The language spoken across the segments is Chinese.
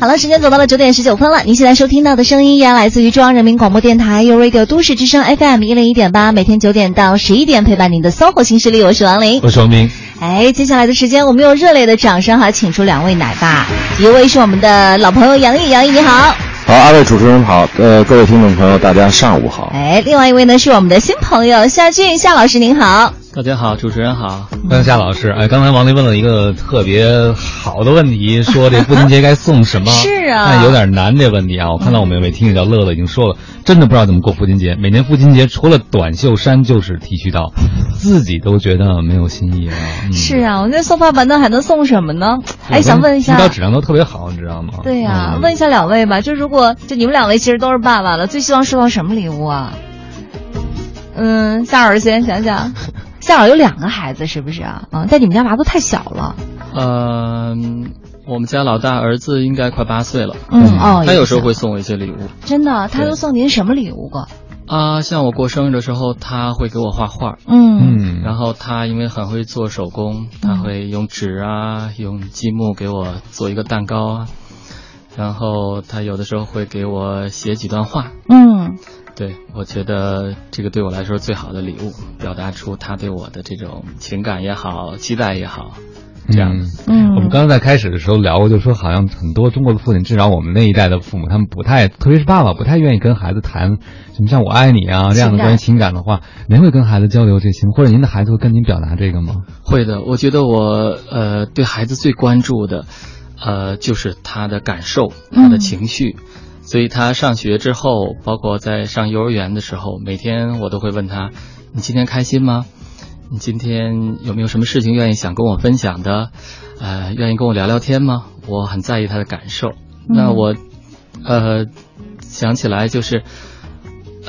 好了，时间走到了九点十九分了。您现在收听到的声音依然来自于中央人民广播电台 u Radio 都市之声 FM 一零一点八，每天九点到十一点陪伴您的 SOHO 新势力，我是王琳，我是王明。哎，接下来的时间，我们用热烈的掌声哈，请出两位奶爸，一位是我们的老朋友杨毅，杨毅你好。好，二位主持人好，呃，各位听众朋友，大家上午好。哎，另外一位呢是我们的新朋友夏俊夏老师，您好。大家好，主持人好，欢迎夏老师。哎，刚才王丽问了一个特别好的问题，说这父亲节该送什么？是啊，但有点难这问题啊。我看到我们有位听友叫乐乐已经说了，真的不知道怎么过父亲节。每年父亲节除了短袖衫就是剃须刀，自己都觉得没有新意啊。是啊，我那送爸爸那还能送什么呢？哎，想问一下，剃刀质量都特别好，你知道吗？对呀，问一下两位吧，就如果就你们两位其实都是爸爸了，最希望收到什么礼物啊？嗯，夏老师先想想。夏老有两个孩子，是不是啊？啊，在你们家娃都太小了。嗯，我们家老大儿子应该快八岁了。嗯哦，他有时候会送我一些礼物。真的，他都送您什么礼物过？啊，像我过生日的时候，他会给我画画。嗯，然后他因为很会做手工，他会用纸啊，用积木给我做一个蛋糕啊。然后他有的时候会给我写几段话。嗯。对，我觉得这个对我来说最好的礼物，表达出他对我的这种情感也好，期待也好，这样。嗯，我们刚刚在开始的时候聊过，就说好像很多中国的父亲，至少我们那一代的父母，他们不太，特别是爸爸，不太愿意跟孩子谈什么像“我爱你”啊这样的关于情感的话。您会跟孩子交流这些，或者您的孩子会跟您表达这个吗？会的，我觉得我呃对孩子最关注的，呃就是他的感受，他的情绪。所以他上学之后，包括在上幼儿园的时候，每天我都会问他：“你今天开心吗？你今天有没有什么事情愿意想跟我分享的？呃，愿意跟我聊聊天吗？”我很在意他的感受。那我，呃，想起来就是，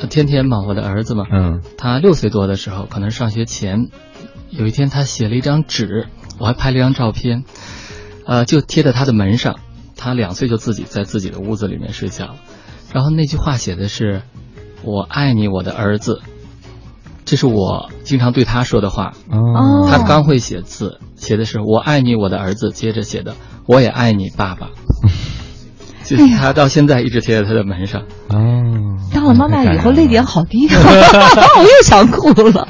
天天嘛，我的儿子嘛，嗯，他六岁多的时候，可能上学前，有一天他写了一张纸，我还拍了一张照片，呃，就贴在他的门上。他两岁就自己在自己的屋子里面睡觉，然后那句话写的是“我爱你，我的儿子”，这是我经常对他说的话。哦，他刚会写字，写的是“我爱你，我的儿子”，接着写的“我也爱你，爸爸”。就是他到现在一直贴在他的门上。哦，当了妈妈以后泪点好低，我又想哭了。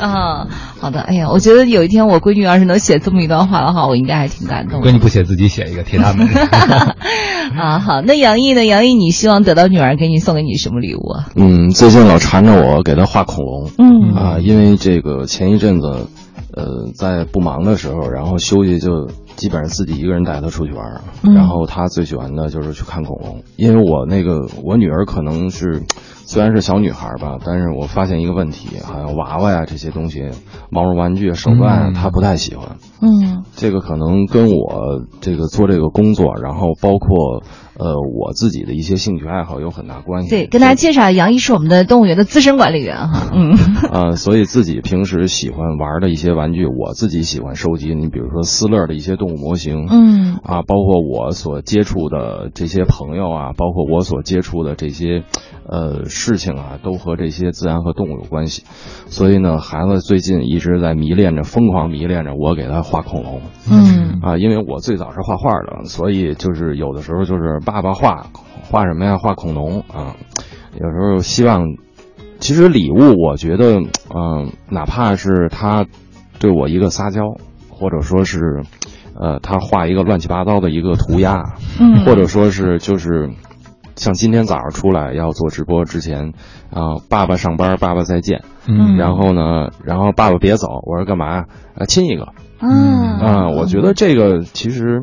啊，好的，哎呀，我觉得有一天我闺女要是能写这么一段话的话，我应该还挺感动。闺女不写，自己写一个贴他门。啊，好，那杨毅呢？杨毅，你希望得到女儿给你送给你什么礼物啊？嗯，最近老缠着我给她画恐龙。嗯啊，因为这个前一阵子，呃，在不忙的时候，然后休息就。基本上自己一个人带她出去玩，然后她最喜欢的就是去看恐龙。因为我那个我女儿可能是虽然是小女孩吧，但是我发现一个问题，好像娃娃呀这些东西，毛绒玩具、手办，她不太喜欢。嗯，这个可能跟我这个做这个工作，然后包括。呃，我自己的一些兴趣爱好有很大关系。对，跟大家介绍，杨毅是我们的动物园的资深管理员哈。嗯，啊，所以自己平时喜欢玩的一些玩具，我自己喜欢收集。你比如说斯乐的一些动物模型，嗯，啊，包括我所接触的这些朋友啊，包括我所接触的这些呃事情啊，都和这些自然和动物有关系。所以呢，孩子最近一直在迷恋着，疯狂迷恋着我给他画恐龙。嗯，啊，因为我最早是画画的，所以就是有的时候就是。爸爸画画什么呀？画恐龙啊！有时候希望，其实礼物，我觉得，嗯，哪怕是他对我一个撒娇，或者说是，呃，他画一个乱七八糟的一个涂鸦，嗯，或者说是就是像今天早上出来要做直播之前，啊，爸爸上班，爸爸再见，嗯，然后呢，然后爸爸别走，我说干嘛呀？啊，亲一个，嗯，啊，我觉得这个其实。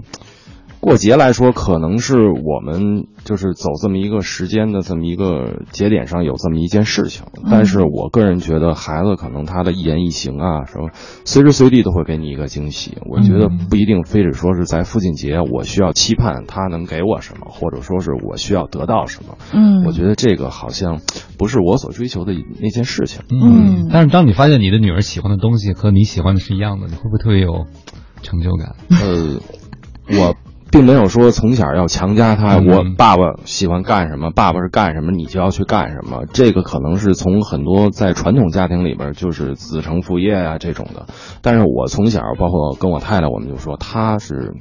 过节来说，可能是我们就是走这么一个时间的这么一个节点上有这么一件事情，但是我个人觉得孩子可能他的一言一行啊，什么随时随地都会给你一个惊喜。我觉得不一定非得说是在父亲节，我需要期盼他能给我什么，或者说是我需要得到什么。嗯，我觉得这个好像不是我所追求的那件事情。嗯，但是当你发现你的女儿喜欢的东西和你喜欢的是一样的，你会不会特别有成就感？呃，我。并没有说从小要强加他，我爸爸喜欢干什么，爸爸是干什么，你就要去干什么。这个可能是从很多在传统家庭里边就是子承父业啊这种的。但是我从小，包括跟我太太，我们就说他是。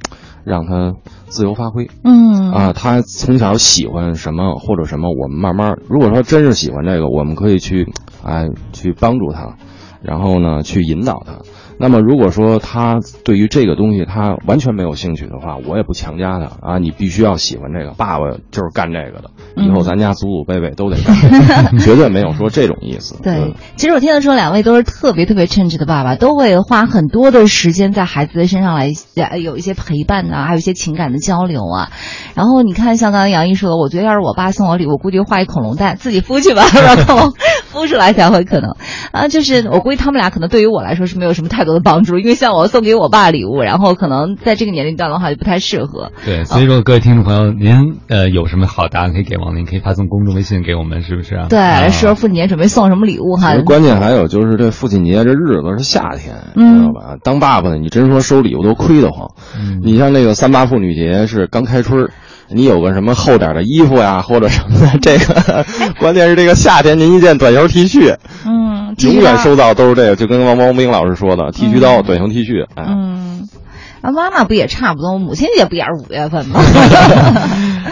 让他自由发挥。嗯啊，他从小喜欢什么或者什么，我们慢慢，如果说真是喜欢这个，我们可以去，哎，去帮助他，然后呢，去引导他。那么，如果说他对于这个东西他完全没有兴趣的话，我也不强加他啊，你必须要喜欢这个，爸爸就是干这个的，以后咱家祖祖辈辈都得干这个，绝对没有说这种意思。对，其实我听得出两位都是特别特别称职的爸爸，都会花很多的时间在孩子的身上来有一些陪伴呐、还有一些情感的交流啊。然后你看，像刚才杨毅说的，我觉得要是我爸送我礼物，估计画一恐龙蛋，自己孵去吧，让恐龙孵出来才会可能啊。就是我估计他们俩可能对于我来说是没有什么太多的帮助，因为像我送给我爸礼物，然后可能在这个年龄段的话就不太适合。对，所以说各位听众朋友，您呃有什么好答案可以给王林，可以发送公众微信给我们，是不是啊？对，啊说父亲节准备送什么礼物哈？关键还有就是这父亲节这日子是夏天，嗯知道吧？当爸爸的你真说收礼物都亏得慌。嗯你像那个三八妇女节是刚开春儿，你有个什么厚点的衣服呀，或者什么的，这个 关键是这个夏天您一件短袖 T 恤，嗯，永远收。到都是这个，就跟王王冰老师说的，剃须刀、短袖 T 恤，哎，嗯，啊，妈妈不也差不多？母亲节不也是五月份吗？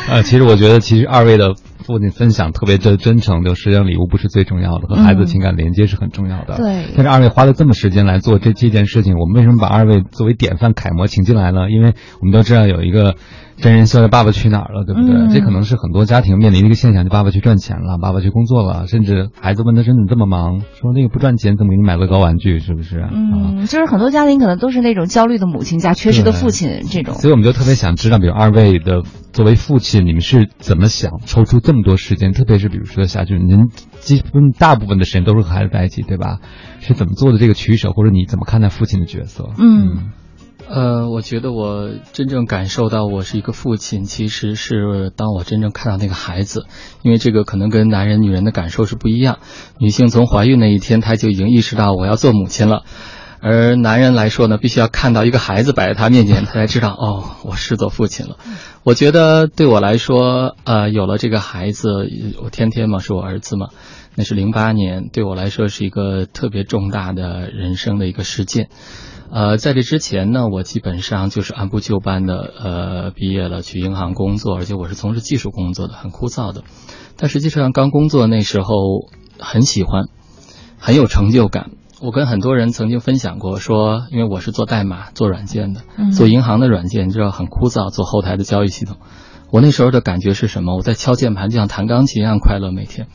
呃，其实我觉得，其实二位的父亲分享特别的真诚，就实际上礼物不是最重要的，和孩子情感连接是很重要的。对但是二位花了这么时间来做这这件事情，我们为什么把二位作为典范楷模请进来呢？因为我们都知道有一个真人秀的《爸爸去哪儿了》，对不对？嗯这可能是很多家庭面临的一个现象，就爸爸去赚钱了，爸爸去工作了，甚至孩子问他说你这么忙，说那个不赚钱怎么给你买乐高玩具，是不是？啊。嗯，就是很多家庭可能都是那种焦虑的母亲加缺失的父亲这种。所以我们就特别想知道，比如二位的作为父亲，你们是怎么想抽出这么多时间？特别是比如说夏俊，您基本大部分的时间都是和孩子在一起，对吧？是怎么做的这个取舍，或者你怎么看待父亲的角色？嗯呃，我觉得我真正感受到我是一个父亲，其实是当我真正看到那个孩子，因为这个可能跟男人、女人的感受是不一样。女性从怀孕那一天，她就已经意识到我要做母亲了，而男人来说呢，必须要看到一个孩子摆在他面前，他才知道哦，我是做父亲了。我觉得对我来说，呃，有了这个孩子，我天天嘛是我儿子嘛，那是零八年，对我来说是一个特别重大的人生的一个事件。呃，在这之前呢，我基本上就是按部就班的，呃，毕业了去银行工作，而且我是从事技术工作的，很枯燥的。但实际上刚工作那时候很喜欢，很有成就感。我跟很多人曾经分享过，说因为我是做代码、做软件的，嗯做银行的软件，你知道很枯燥，做后台的交易系统。我那时候的感觉是什么？我在敲键盘，就像弹钢琴一样快乐，每天。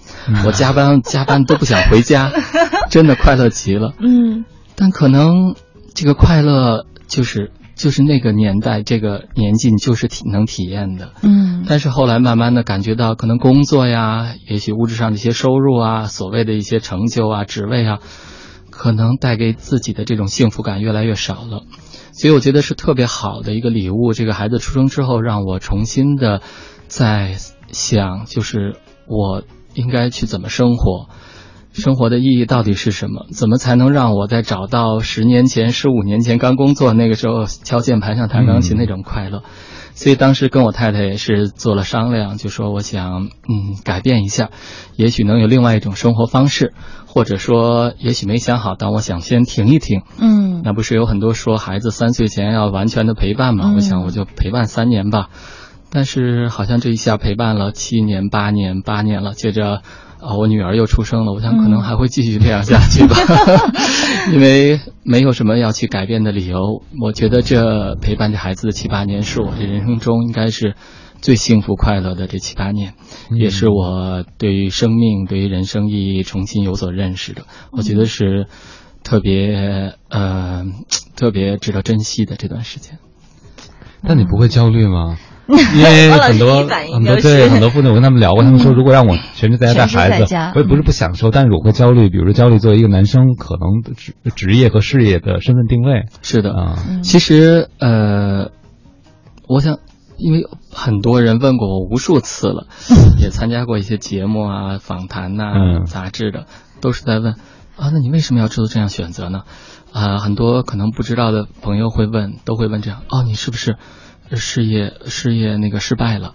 我加班加班都不想回家，真的快乐极了。嗯但可能这个快乐就是就是那个年代这个年纪你就是体能体验的。嗯但是后来慢慢的感觉到，可能工作呀，也许物质上的一些收入啊，所谓的一些成就啊、职位啊，可能带给自己的这种幸福感越来越少了。所以我觉得是特别好的一个礼物。这个孩子出生之后，让我重新的在想，就是我应该去怎么生活。生活的意义到底是什么？怎么才能让我在找到十年前、十五年前刚工作那个时候敲键盘上弹钢琴那种快乐？所以当时跟我太太也是做了商量，就说我想嗯改变一下，也许能有另外一种生活方式，或者说也许没想好，但我想先停一停。嗯那不是有很多说孩子三岁前要完全的陪伴吗？嗯我想我就陪伴三年吧。但是好像这一下陪伴了七年、八年、八年了，接着。啊，我女儿又出生了，我想可能还会继续这样下去吧，因为没有什么要去改变的理由。我觉得这陪伴着孩子的七八年，是我这人生中应该是最幸福快乐的这七八年，也是我对于生命、对于人生意义重新有所认识的。我觉得是特别呃特别值得珍惜的这段时间。但你不会焦虑吗？因为 很多很多对很多父亲，我跟他们聊过，他们说如果让我全职在家带孩子我也不是不享受，但是我会焦虑，比如说焦虑作为一个男生可能的职职业和事业的身份定位是的，啊。嗯其实呃，我想，因为很多人问过我无数次了，也参加过一些节目啊、访谈呐、嗯杂志的，都是在问啊，那你为什么要做这样选择呢？啊，很多可能不知道的朋友会问，都会问这样哦，你是不是？事业事业那个失败了，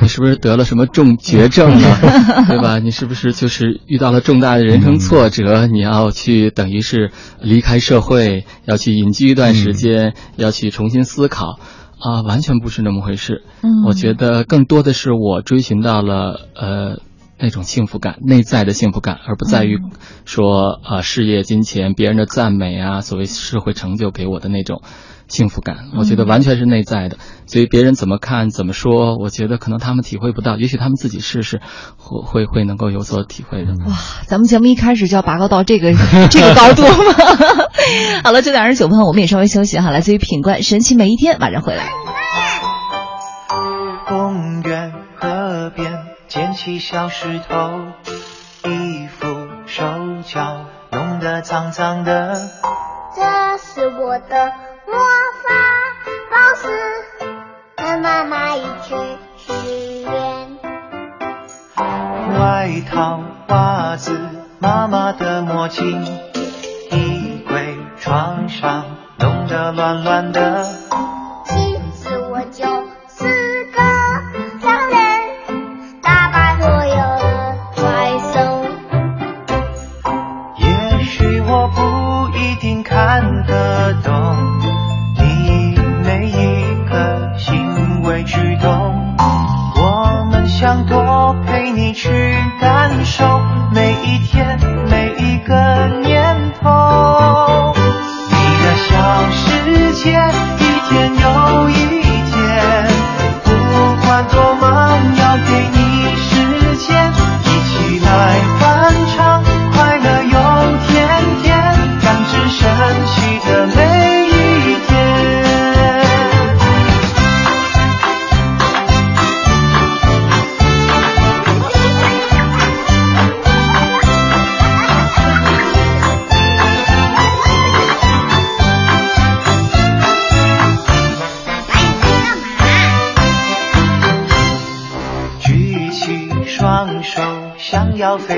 你是不是得了什么重绝症了，对吧？你是不是就是遇到了重大的人生挫折？你要去等于是离开社会，要去隐居一段时间，要去重新思考。啊，完全不是那么回事。嗯，我觉得更多的是我追寻到了呃那种幸福感，内在的幸福感，而不在于说啊事业、金钱、别人的赞美啊，所谓社会成就给我的那种。幸福感，我觉得完全是内在的，所以别人怎么看怎么说，我觉得可能他们体会不到，也许他们自己试试，会会会能够有所体会的。哇，咱们节目一开始就要拔高到这个 这个高度吗？好了，九点二十九分，我们也稍微休息哈。来自于品冠神奇每一天，马上回来。公园河边捡起小石头，衣服手脚弄得脏脏的，这是我的。魔法宝石，和妈妈一起许愿。外套、袜子、妈妈的墨镜，衣柜、床上弄得乱乱的。一天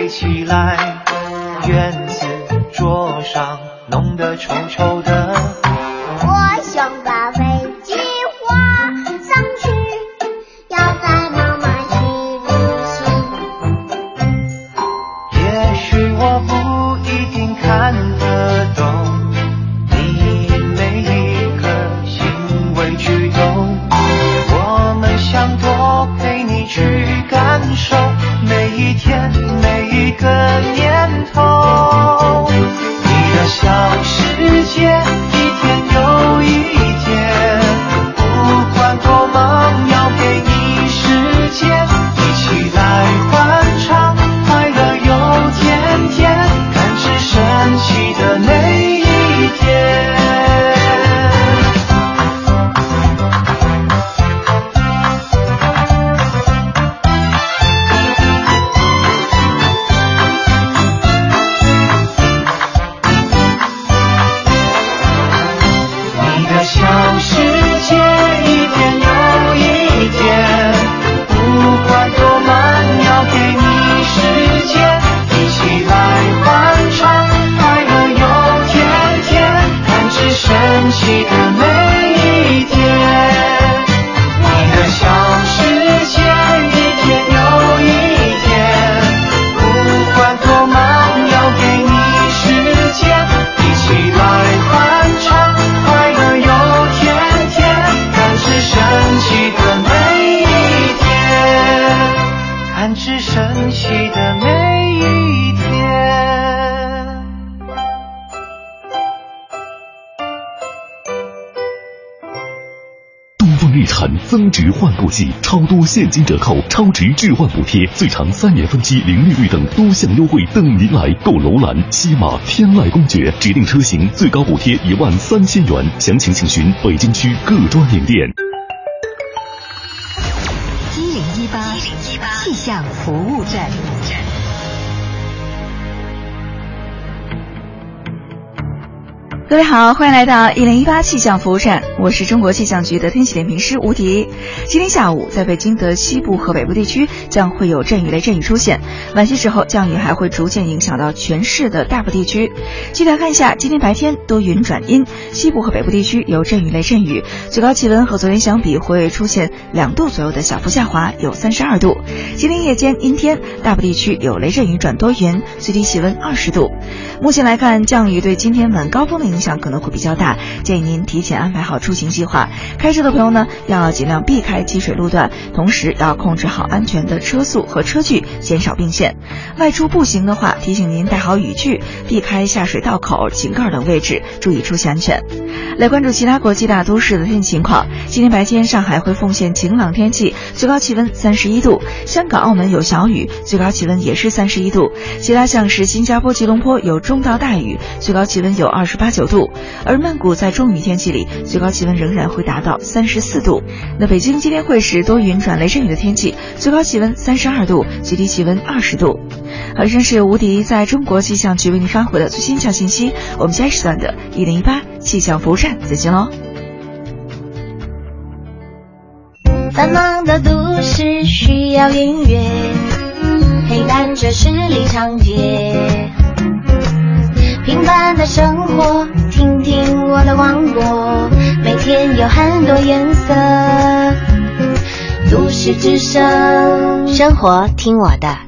起来，院子桌上弄得臭臭的。估计，超多现金折扣、超值置换补贴、最长三年分期零利率等多项优惠等您来购！楼兰、西马、天籁公爵指定车型最高补贴一万三千元，详情请询北京区各专营店。一零一八气象服务站。各位好，欢迎来到一零一八气象服务站，我是中国气象局的天气点评师吴迪。今天下午，在北京的西部和北部地区将会有阵雨雷阵雨出现，晚些时候降雨还会逐渐影响到全市的大部地区。具体来看一下，今天白天多云转阴，西部和北部地区有阵雨雷阵雨，最高气温和昨天相比会出现两度左右的小幅下滑，有三十二度。今天夜间阴天，大部地区有雷阵雨转多云，最低气温二十度。目前来看，降雨对今天晚高峰的影响可能会比较大，建议您提前安排好出行计划。开车的朋友呢，要尽量避开积水路段，同时要控制好安全的车速和车距，减少并线。外出步行的话，提醒您带好雨具，避开下水道口、井盖等位置，注意出行安全。来关注其他国际大都市的天气情况。今天白天，上海会奉献晴朗天气，最高气温三十一度；香港、澳门有小雨，最高气温也是三十一度。其他像是新加坡、吉隆坡有中到大雨，最高气温有二十八九度。而曼谷在中雨天气里，最高气温仍然会达到三十四度。那北京今天会是多云转雷阵雨的天气，最高气温三十二度，最低气温二十度。好，以上是吴迪在中国气象局为您发回的最新气象信息。我们下一时段的一零一八气象服务站再见喽。繁忙的都市需要音乐，陪伴着十里长街。平凡的生活，听听我的广播，每天有很多颜色。都市之声，生活听我的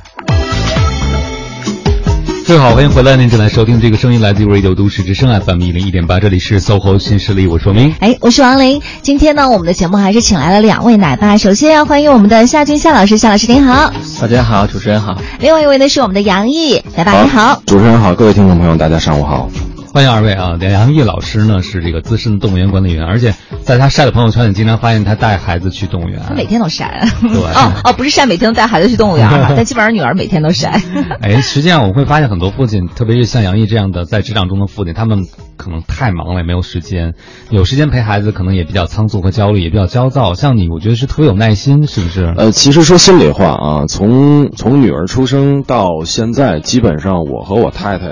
各位好，欢迎回来，您正在收听这个声音来自于 Radio 都市之声 FM 一零一点八，这里是 SOHO 新势力，我说明。哎，我是王琳。今天呢，我们的节目还是请来了两位奶爸。首先要欢迎我们的夏军夏老师，夏老师您好。大家好，主持人好。另外一位呢是我们的杨毅奶爸，你好。主持人好，各位听众朋友，大家上午好。欢迎二位啊！梁毅老师呢是这个资深的动物园管理员，而且在他晒的朋友圈里，经常发现他带孩子去动物园。他每天都晒。对。哦哦，不是晒每天都带孩子去动物园 但基本上女儿每天都晒。哎，实际上我会发现很多父亲，特别是像杨毅这样的在职场中的父亲，他们可能太忙了，也没有时间。有时间陪孩子，可能也比较仓促和焦虑，也比较焦躁。像你，我觉得是特别有耐心，是不是？呃，其实说心里话啊，从从女儿出生到现在，基本上我和我太太。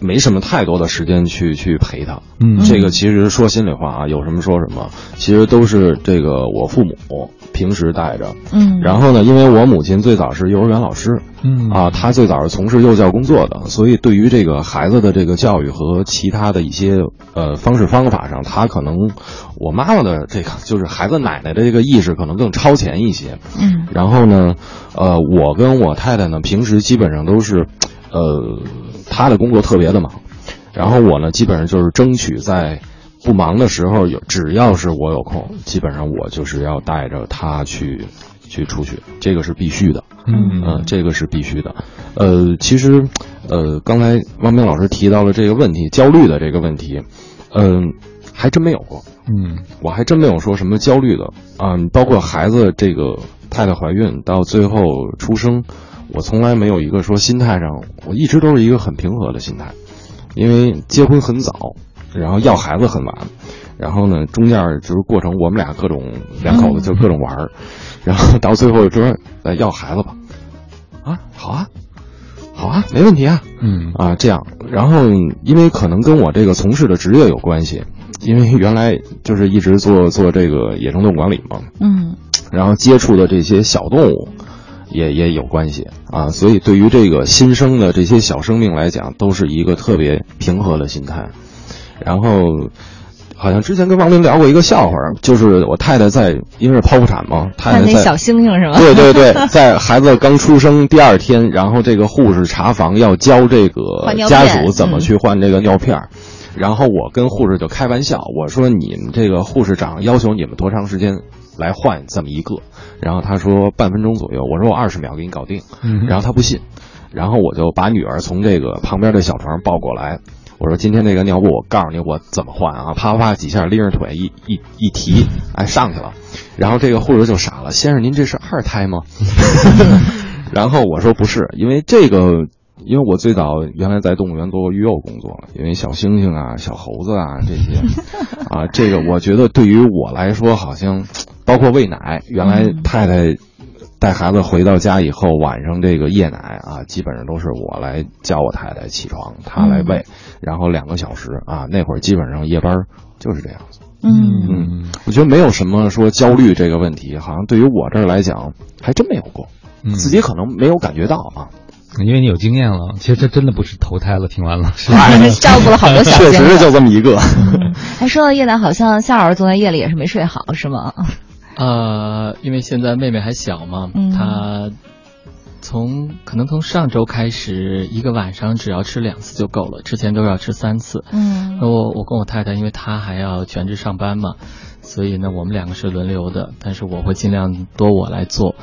没什么太多的时间去去陪他，嗯，这个其实说心里话啊，有什么说什么，其实都是这个我父母平时带着，嗯，然后呢，因为我母亲最早是幼儿园老师，嗯。啊，她最早是从事幼教工作的，所以对于这个孩子的这个教育和其他的一些呃方式方法上，她可能我妈妈的这个就是孩子奶奶的这个意识可能更超前一些，嗯，然后呢，呃，我跟我太太呢，平时基本上都是，呃。他的工作特别的忙，然后我呢，基本上就是争取在不忙的时候，有只要是我有空，基本上我就是要带着他去去出去，这个是必须的，嗯。这个是必须的。呃，其实，呃，刚才汪明老师提到了这个问题，焦虑的这个问题，嗯，还真没有过，嗯，我还真没有说什么焦虑的。啊，包括孩子这个太太怀孕到最后出生。我从来没有一个说心态上，我一直都是一个很平和的心态，因为结婚很早，然后要孩子很晚，然后呢中间就是过程，我们俩各种两口子就各种玩儿，然后到最后就说来要孩子吧，啊？好啊，好啊没问题啊，嗯。啊这样，然后因为可能跟我这个从事的职业有关系，因为原来就是一直做做这个野生动物管理嘛，嗯，然后接触的这些小动物。也也有关系啊，所以对于这个新生的这些小生命来讲，都是一个特别平和的心态。然后，好像之前跟王林聊过一个笑话，就是我太太在因为是剖腹产嘛，太太在小星星是吗？对对对，在孩子刚出生第二天，然后这个护士查房要教这个家属怎么去换这个尿片然后我跟护士就开玩笑，我说你们这个护士长要求你们多长时间来换这么一个？然后他说半分钟左右，我说我二十秒给你搞定。然后他不信，然后我就把女儿从这个旁边的小床抱过来，我说今天这个尿布我告诉你我怎么换啊，啪啪几下拎着腿一一一提，哎上去了。然后这个护士就傻了，先生您这是二胎吗？然后我说不是，因为这个。因为我最早原来在动物园做过育幼工作，因为小猩猩啊、小猴子啊这些，啊，这个我觉得对于我来说，好像包括喂奶，原来太太带孩子回到家以后，晚上这个夜奶啊，基本上都是我来叫我太太起床，她来喂，然后两个小时啊，那会儿基本上夜班就是这样子。嗯嗯，我觉得没有什么说焦虑这个问题，好像对于我这儿来讲，还真没有过。嗯自己可能没有感觉到啊。因为你有经验了，其实这真的不是投胎了。听完了，是 照顾了好多小确实就这么一个。还，说到夜奶，好像夏老师昨天夜里也是没睡好，是吗？呃，因为现在妹妹还小嘛，嗯她从可能从上周开始，一个晚上只要吃两次就够了，之前都要吃三次。嗯那我我跟我太太，因为她还要全职上班嘛，所以呢，我们两个是轮流的，但是我会尽量多我来做。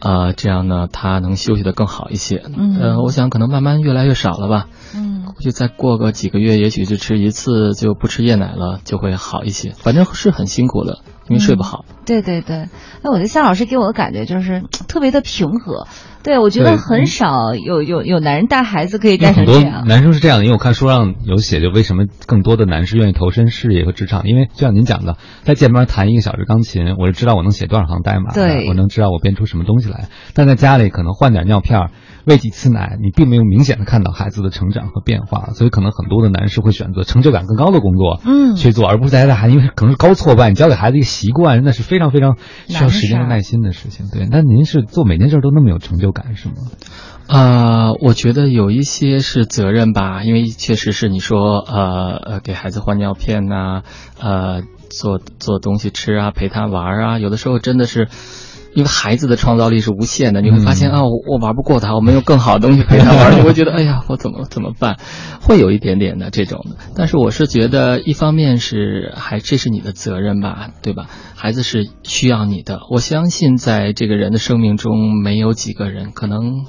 呃，这样呢，她能休息的更好一些。嗯呃，我想可能慢慢越来越少了吧。嗯估计再过个几个月，也许就吃一次就不吃夜奶了，就会好一些。反正是很辛苦的，因为睡不好。对对对，那，我觉得夏老师给我的感觉就是特别的平和。对，我觉得很少有有有男人带孩子可以带成这样。男生是这样的，因为我看书上有写，就为什么更多的男士愿意投身事业和职场，因为就像您讲的，在键盘弹一个小时钢琴，我就知道我能写多少行代码，对我能知道我编出什么东西来。但在家里可能换点尿片儿，喂几次奶，你并没有明显的看到孩子的成长和变化，所以可能很多的男士会选择成就感更高的工作，嗯去做，而不是在家带孩子，因为可能是高挫败，你教给孩子一个习惯，那是非常非常需要时间和耐心的事情。对，那您是做每件事都那么有成就干什么？啊，我觉得有一些是责任吧，因为确实是你说呃呃给孩子换尿片呐、呃做做东西吃啊，陪他玩啊，有的时候真的是。因为孩子的创造力是无限的，你会发现、嗯啊，我我玩不过他，我没有更好的东西陪他玩，你会觉得哎呀，我怎么怎么办？会有一点点的这种的。但是我是觉得，一方面是还这是你的责任吧，对吧？孩子是需要你的，我相信在这个人的生命中，没有几个人可能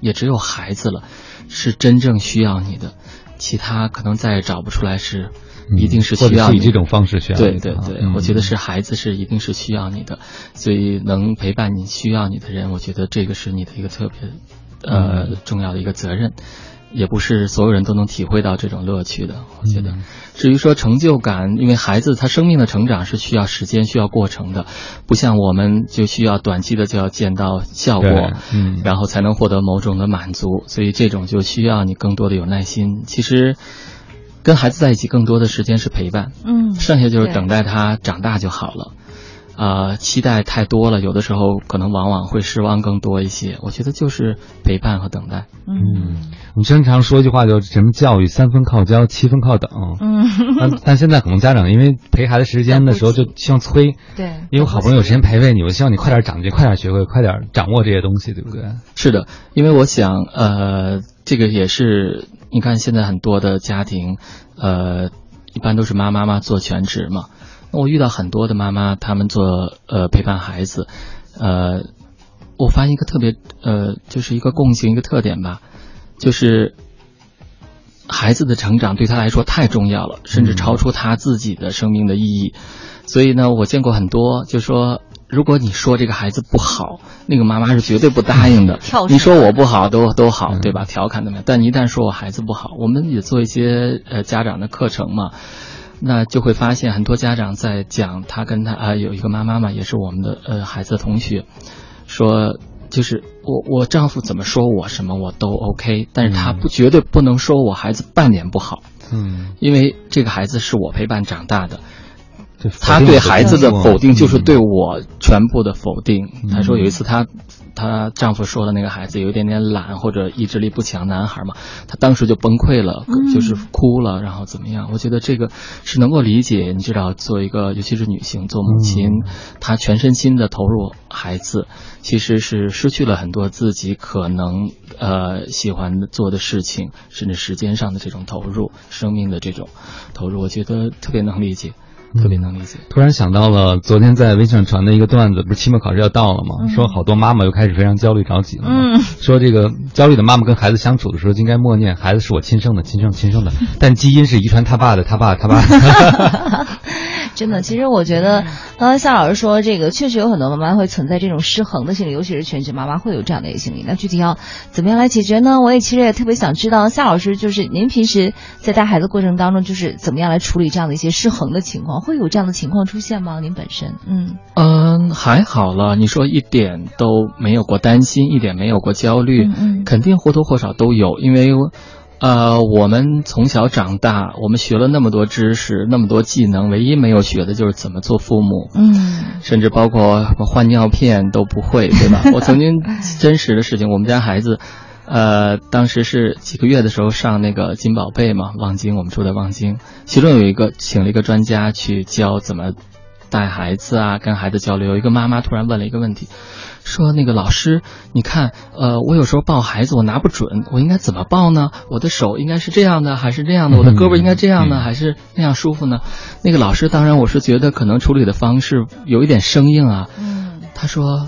也只有孩子了，是真正需要你的，其他可能再也找不出来是，一定是需要以这种方式需要对对对，嗯我觉得是孩子是一定是需要你的，所以能陪伴你需要你的人，我觉得这个是你的一个特别呃、嗯重要的一个责任。也不是所有人都能体会到这种乐趣的，我觉得。嗯至于说成就感，因为孩子他生命的成长是需要时间、需要过程的，不像我们就需要短期的就要见到效果，嗯然后才能获得某种的满足，所以这种就需要你更多的有耐心。其实，跟孩子在一起更多的时间是陪伴，嗯剩下就是等待他长大就好了。啊、期待太多了，有的时候可能往往会失望更多一些。我觉得就是陪伴和等待。嗯我们经常说一句话，叫什么教育三分靠教，七分靠等。嗯，但但现在可能家长因为陪孩子时间的时候就希望催，对，因为好不容易有时间陪陪你，我希望你快点长进，快点学会，快点掌握这些东西，对不对？是的，因为我想，呃，这个也是，你看现在很多的家庭，呃，一般都是妈妈妈做全职嘛。那我遇到很多的妈妈，她们做呃陪伴孩子，呃，我发现一个特别呃，就是一个共性，一个特点吧，就是孩子的成长对他来说太重要了，甚至超出他自己的生命的意义。所以呢，我见过很多，就说如果你说这个孩子不好，那个妈妈是绝对不答应的跳。你说我不好都都好，对吧？调侃怎么样？但你一旦说我孩子不好，我们也做一些呃家长的课程嘛。那就会发现很多家长在讲他跟他啊、有一个妈妈嘛，也是我们的呃孩子的同学，说就是我我丈夫怎么说我什么我都 OK，但是他不绝对不能说我孩子半点不好，嗯，因为这个孩子是我陪伴长大的，这他对孩子的否定就是对嗯我全部的否定。嗯她说有一次她她丈夫说的那个孩子有一点点懒或者意志力不强，男孩嘛，她当时就崩溃了，嗯就是哭了，然后怎么样？我觉得这个是能够理解。你知道，做一个尤其是女性做母亲，嗯她全身心的投入孩子，其实是失去了很多自己可能呃喜欢做的事情，甚至时间上的这种投入，生命的这种投入，我觉得特别能理解。特别能理解。突然想到了昨天在微信上传的一个段子，不是期末考试要到了吗？说好多妈妈又开始非常焦虑着急了。嗯说这个焦虑的妈妈跟孩子相处的时候，就应该默念孩子是我亲生的，亲生亲生的，但基因是遗传他爸的，他爸他爸的。真的，其实我觉得，刚才夏老师说这个，确实有很多妈妈会存在这种失衡的心理，尤其是全职妈妈会有这样的一个心理。那具体要怎么样来解决呢？我也其实也特别想知道，夏老师就是您平时在带孩子过程当中，就是怎么样来处理这样的一些失衡的情况？会有这样的情况出现吗？您本身，嗯嗯，还好了。你说一点都没有过担心，一点没有过焦虑，嗯嗯肯定或多或少都有，因为呃，我们从小长大，我们学了那么多知识，那么多技能，唯一没有学的就是怎么做父母。嗯，甚至包括换尿片都不会，对吧？我曾经真实的事情，我们家孩子，呃，当时是几个月的时候上那个金宝贝嘛，望京，我们住在望京，其中有一个请了一个专家去教怎么带孩子啊，跟孩子交流。有一个妈妈突然问了一个问题。说那个老师，你看，呃，我有时候抱孩子，我拿不准，我应该怎么抱呢？我的手应该是这样的，还是这样的？我的胳膊应该这样呢，还是那样舒服呢？那个老师，当然我是觉得可能处理的方式有一点生硬啊。嗯，他说，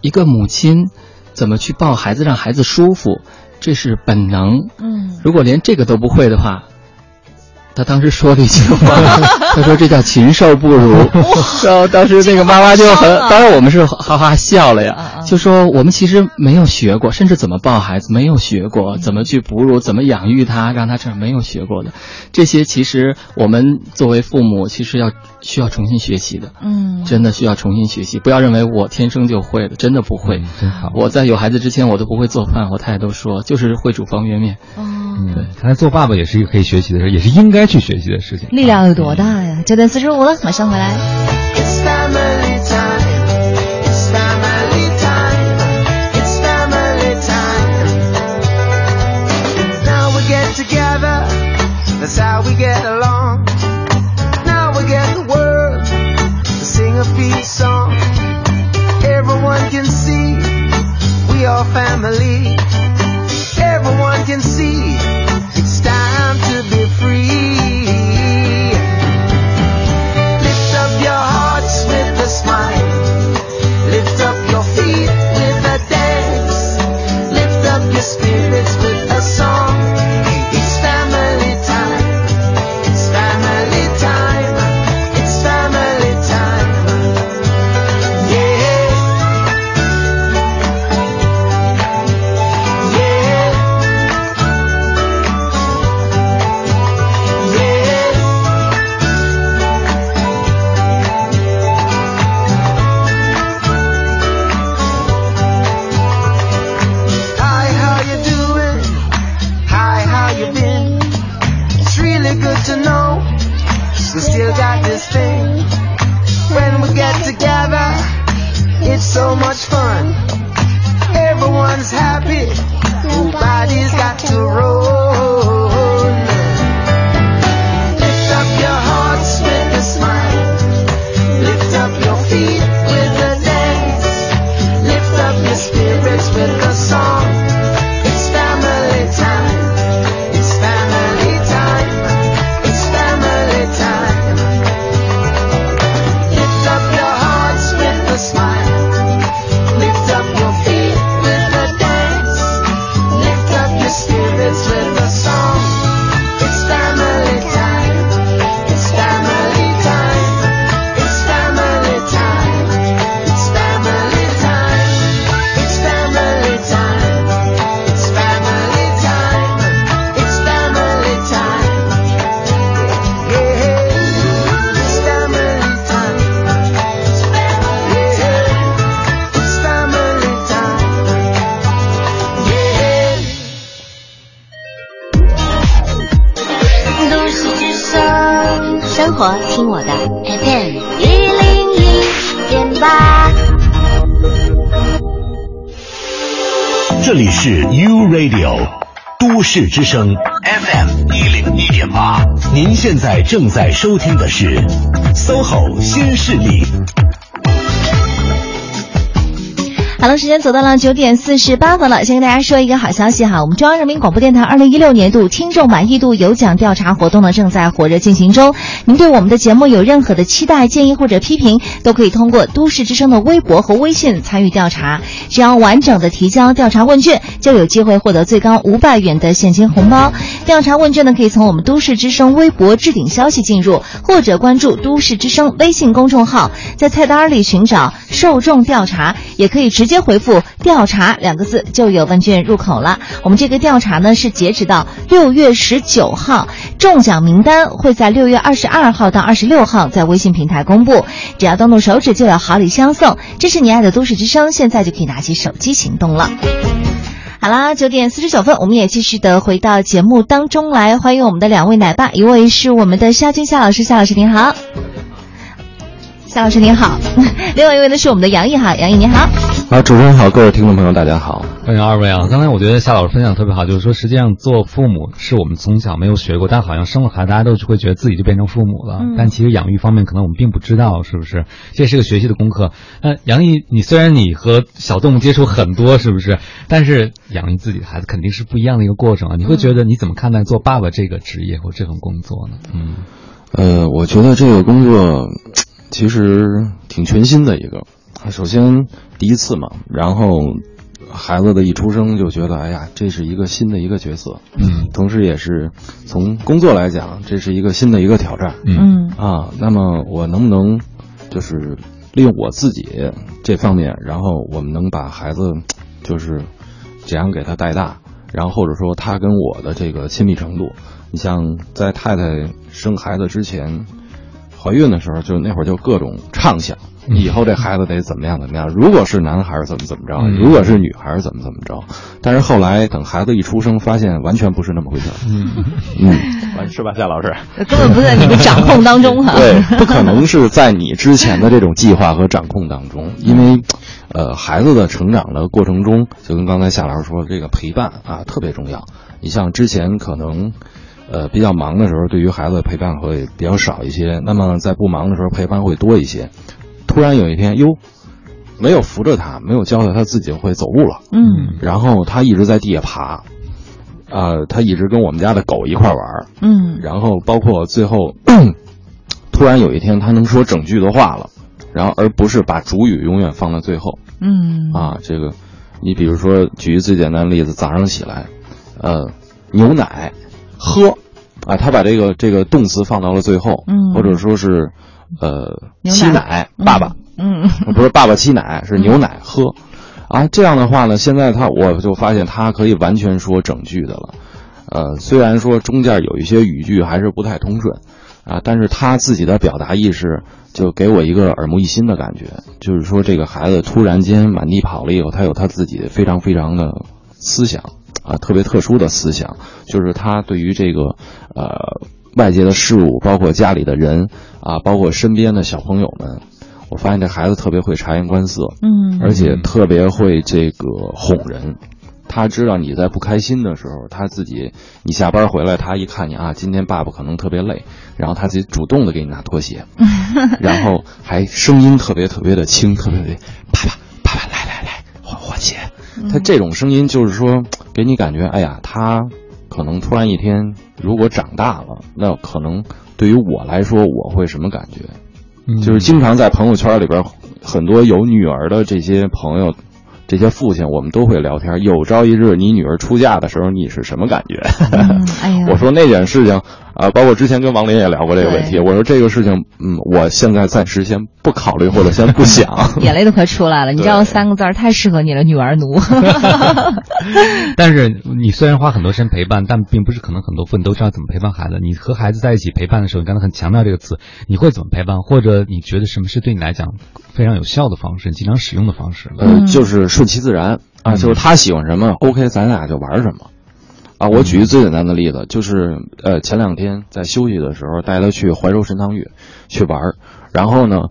一个母亲怎么去抱孩子让孩子舒服，这是本能。嗯，如果连这个都不会的话。他当时说了一句话，他说：“这叫禽兽不如。”然后当时那个妈妈就很，当然我们是哈哈笑了呀，就说我们其实没有学过，甚至怎么抱孩子没有学过，怎么去哺乳，怎么养育他，让他这没有学过的，这些其实我们作为父母，其实要需要重新学习的。嗯，真的需要重新学习，不要认为我天生就会的，真的不会。真好。我在有孩子之前，我都不会做饭，我太太都说，就是会煮方便面。哦，对，看来做爸爸也是一个可以学习的事，也是应该去学习的事情。力量有多大呀？九点四十五了，马上回来。It's family spirits with a song. 市之声 FM 一零一点八，您现在正在收听的是 SOHO 新势力。好了，时间走到了九点四十八分了，先跟大家说一个好消息哈，我们中央人民广播电台二零一六年度听众满意度有奖调查活动呢正在火热进行中。您对我们的节目有任何的期待、建议或者批评，都可以通过都市之声的微博和微信参与调查。只要完整的提交调查问卷，就有机会获得最高五百元的现金红包。调查问卷呢可以从我们都市之声微博置顶消息进入，或者关注都市之声微信公众号，在菜单里寻找受众调查，也可以直接回复“调查”两个字就有问卷入口了。我们这个调查呢是截止到六月十九号，中奖名单会在六月二十二号到二十六号在微信平台公布。只要动动手指就有好礼相送，这是你爱的都市之声，现在就可以拿起手机行动了。好啦，九点四十九分，我们也继续的回到节目当中来，欢迎我们的两位奶爸，一位是我们的夏军夏老师，夏老师您好，夏老师您好，另外一位呢是我们的杨毅哈，杨毅你好。好，主持人好，各位听众朋友大家好。欢迎二位啊！刚才我觉得夏老师分享特别好，就是说实际上做父母是我们从小没有学过，但好像生了孩子，大家都会觉得自己就变成父母了。嗯但其实养育方面可能我们并不知道，是不是？这是个学习的功课。那杨毅，你虽然你和小动物接触很多，是不是？但是养育自己的孩子肯定是不一样的一个过程啊！你会觉得你怎么看待做爸爸这个职业或这份工作呢？嗯呃，我觉得这个工作其实挺全新的一个。首先第一次嘛，然后孩子的一出生就觉得，哎呀，这是一个新的一个角色，嗯同时也是从工作来讲，这是一个新的一个挑战。嗯啊，那么我能不能就是利用我自己这方面，然后我们能把孩子就是怎样给他带大，然后或者说他跟我的这个亲密程度，你像在太太生孩子之前，怀孕的时候，就那会儿就各种畅想。以后这孩子得怎么样怎么样？如果是男孩儿怎么怎么着？嗯如果是女孩儿怎么怎么着？但是后来等孩子一出生，发现完全不是那么回事儿。嗯嗯，是吧，夏老师？根本不在你的掌控当中哈。对，不可能是在你之前的这种计划和掌控当中，因为，呃，孩子的成长的过程中，就跟刚才夏老师说，这个陪伴啊特别重要。你像之前可能，呃，比较忙的时候，对于孩子的陪伴会比较少一些，那么在不忙的时候，陪伴会多一些。突然有一天，哟，没有扶着他，没有教他，他自己会走路了。嗯然后他一直在地下爬，呃，他一直跟我们家的狗一块玩儿。嗯然后包括最后，突然有一天他能说整句的话了，然后而不是把主语永远放在最后嗯啊。这个，你比如说举一最简单的例子，早上起来，呃，牛奶喝，啊，他把这个这个动词放到了最后，嗯或者说是呃吸奶，爸爸，嗯 不是爸爸吸奶，是牛奶喝，啊，这样的话呢，现在他我就发现他可以完全说整句的了，呃，虽然说中间有一些语句还是不太通顺，啊，但是他自己的表达意识就给我一个耳目一新的感觉，就是说这个孩子突然间满地跑了以后，他有他自己非常非常的思想，啊，特别特殊的思想，就是他对于这个呃外界的事物，包括家里的人啊，包括身边的小朋友们。我发现这孩子特别会察言观色，嗯而且特别会这个哄人。他知道你在不开心的时候，他自己你下班回来，他一看你啊，今天爸爸可能特别累，然后他自己主动的给你拿拖鞋，然后还声音特别特别的轻，特别的爸爸爸爸来来来换换鞋。他这种声音就是说给你感觉，哎呀，他可能突然一天如果长大了，那可能对于我来说，我会什么感觉？嗯就是经常在朋友圈里边，很多有女儿的这些朋友，这些父亲，我们都会聊天。有朝一日你女儿出嫁的时候，你是什么感觉？嗯哎呀 我说那件事情啊、包括之前跟王林也聊过这个问题。我说这个事情，嗯，我现在暂时先不考虑，或者先不想。眼泪都快出来了。你知道三个字儿太适合你了，女儿奴。但是你虽然花很多时间陪伴，但并不是可能很多父母都知道怎么陪伴孩子。你和孩子在一起陪伴的时候，你刚才很强调这个词，你会怎么陪伴？或者你觉得什么是对你来讲非常有效的方式，你经常使用的方式？呃，就是顺其自然啊，就是他喜欢什么，OK，咱俩就玩什么。啊，我举一个最简单的例子，就是呃，前两天在休息的时候带他去怀柔神堂峪去玩儿，然后呢，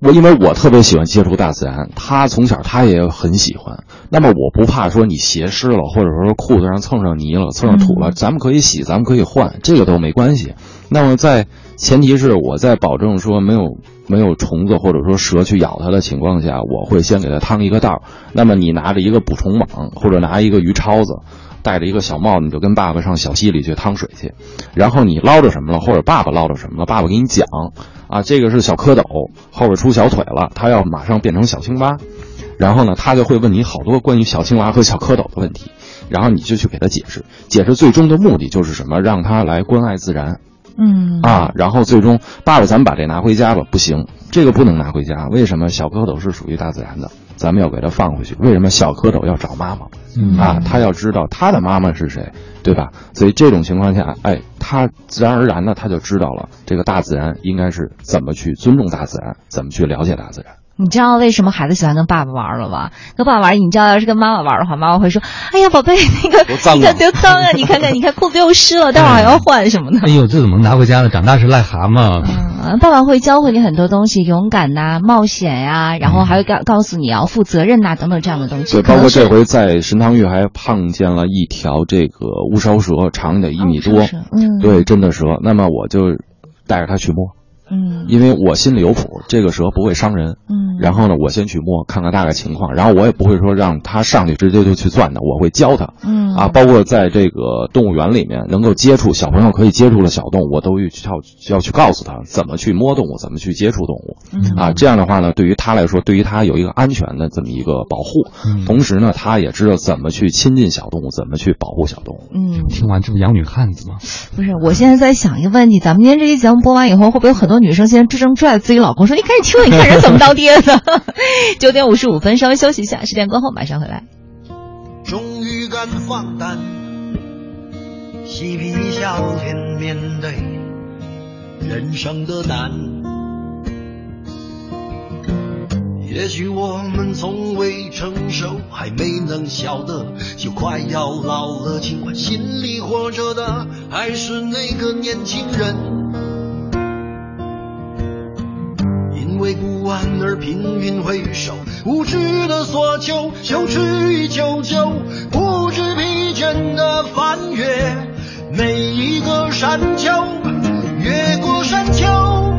我因为我特别喜欢接触大自然，他从小他也很喜欢。那么我不怕说你鞋湿了，或者说裤子上蹭上泥了、蹭上土了，咱们可以洗，咱们可以换，这个都没关系。那么在前提是我在保证说没有没有虫子或者说蛇去咬它的情况下，我会先给它趟一个道儿。那么你拿着一个捕虫网或者拿一个鱼抄子。戴着一个小帽子，你就跟爸爸上小溪里去趟水去，然后你捞着什么了，或者爸爸捞着什么了，爸爸给你讲，啊，这个是小蝌蚪，后边出小腿了，它要马上变成小青蛙，然后呢，他就会问你好多关于小青蛙和小蝌蚪的问题，然后你就去给他解释，解释最终的目的就是什么，让他来关爱自然，嗯。啊，然后最终爸爸，咱们把这拿回家吧，不行，这个不能拿回家，为什么？小蝌蚪是属于大自然的，咱们要给他放回去，为什么？小蝌蚪要找妈妈。嗯啊，他要知道他的妈妈是谁，对吧？所以这种情况下，哎，他自然而然的他就知道了这个大自然应该是怎么去尊重大自然，怎么去了解大自然。你知道为什么孩子喜欢跟爸爸玩了吧？跟爸爸玩，你知道要是跟妈妈玩的话，妈妈会说：“哎呀，宝贝，那个脏啊你看多脏啊！你看看，你看裤子又湿了，待会儿还要换什么的。”哎呦，这怎么能拿回家呢？长大是癞蛤蟆。嗯，爸爸会教会你很多东西，勇敢呐、冒险呀、然后还会告告诉你要负责任呐、等等这样的东西。对，包括这回在神堂峪还碰见了一条这个乌梢蛇，长得一米多，是嗯，对，真的蛇。那么我就带着它去摸，嗯因为我心里有谱，这个蛇不会伤人。嗯，然后呢，我先去摸，看看大概情况，然后我也不会说让它上去直接就去钻的，我会教它。嗯啊，包括在这个动物园里面能够接触小朋友可以接触的小动物，我都要要去告诉他怎么去摸动物，怎么去接触动物。嗯啊，这样的话呢，对于他来说，对于他有一个安全的这么一个保护，嗯同时呢，他也知道怎么去亲近小动物，怎么去保护小动物。嗯，听完这不养女汉子吗？不是，我现在在想一个问题，咱们今天这期节目播完以后，会不会有很多女生现在支争拽自己老公说：“你赶紧听我，你看人怎么当爹的？”九点五十五分，稍微休息一下，十点过后马上回来。终于敢放胆，嬉皮笑脸面对人生的难。也许我们从未成熟，还没能晓得，就快要老了。尽管心里活着的还是那个年轻人，因为不安而频频回首，无知的索求，羞耻与求救，不知疲倦的翻越每一个山丘，越过山丘。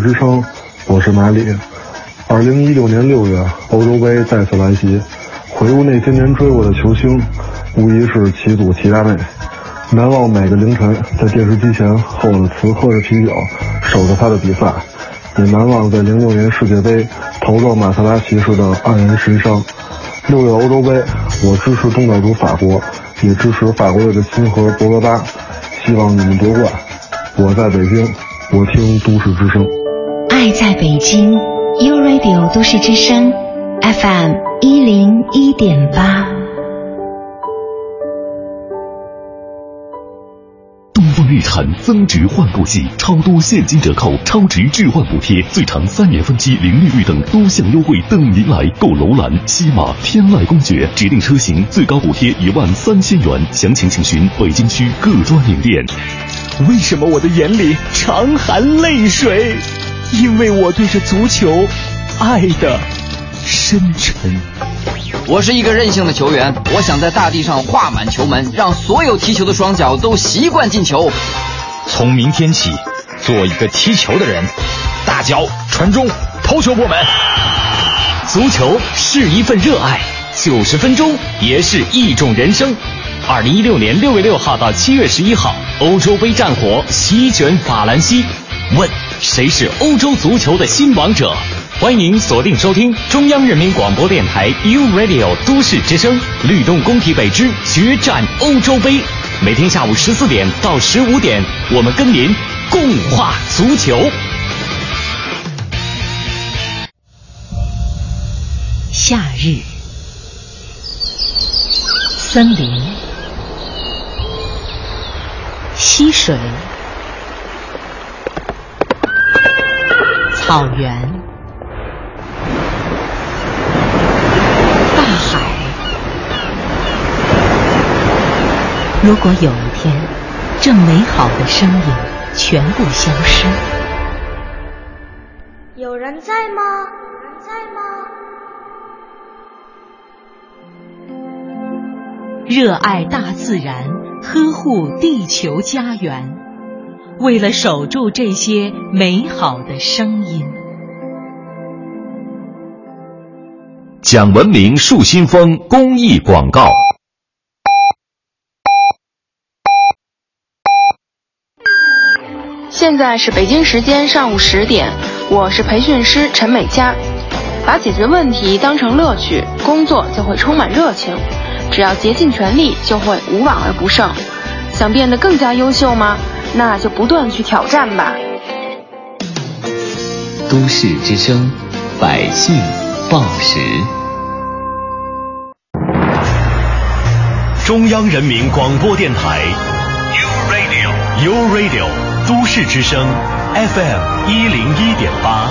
之声，我是马里。二零一六年六月，欧洲杯再次来袭，回顾那些年追过的球星，无疑是齐祖齐达内。难忘每个凌晨在电视机前候着词喝着啤酒，守着他的比赛，也难忘在零六年世界杯头撞马特拉齐时的黯然神伤。六月欧洲杯，我支持东道主法国，也支持法国队的新和博格巴，希望你们夺冠。我在北京，我听都市之声。爱在北京，U Radio 都市之声，FM 一零一点八。东风日产增值换购季，超多现金折扣、超值置换补贴，最长三年分期零利率等多项优惠等您来购。楼兰、西马、天籁公爵指定车型最高补贴一万三千元，详情请询北京区各专营店。为什么我的眼里常含泪水？因为我对这足球爱的深沉。我是一个任性的球员，我想在大地上画满球门，让所有踢球的双脚都习惯进球。从明天起，做一个踢球的人，大脚传中，头球破门。足球是一份热爱，九十分钟也是一种人生。二零一六年六月六号到七月十一号，欧洲杯战火席卷法兰西。问谁是欧洲足球的新王者？欢迎锁定收听中央人民广播电台 u Radio 都市之声，律动工体北之决战欧洲杯，每天下午十四点到十五点，我们跟您共话足球。夏日，森林，溪水，草原，大海。如果有一天，这美好的声音全部消失，有人在吗？有人在吗？热爱大自然，呵护地球家园，为了守住这些美好的声音。讲文明树新风公益广告。现在是北京时间上午十点，我是培训师陈美佳。把解决问题当成乐趣，工作就会充满热情。只要竭尽全力，就会无往而不胜。想变得更加优秀吗？那就不断去挑战吧。都市之声，百姓报时。中央人民广播电台，U Radio，U Radio，都市之声，FM 一零一点八。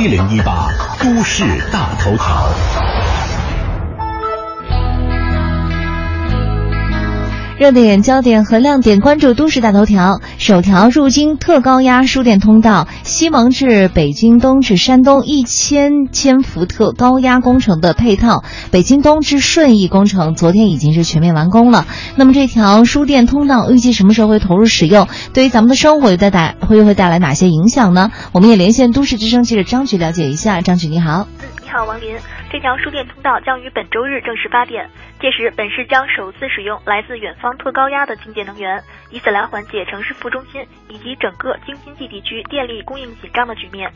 一零一八都市大头条。热点、焦点和亮点，关注都市大头条。首条：入京特高压输电通道西蒙至北京东至山东一千千伏特高压工程的配套北京东至顺义工程，昨天已经是全面完工了。那么这条输电通道预计什么时候会投入使用？对于咱们的生活又带带会会带来哪些影响呢？我们也连线都市之声记者张局了解一下。张局你好。你好，王林。这条输电通道将于本周日正式发电，届时本市将首次使用来自远方特高压的清洁能源，以此来缓解城市副中心以及整个京津冀地区电力供应紧张的局面。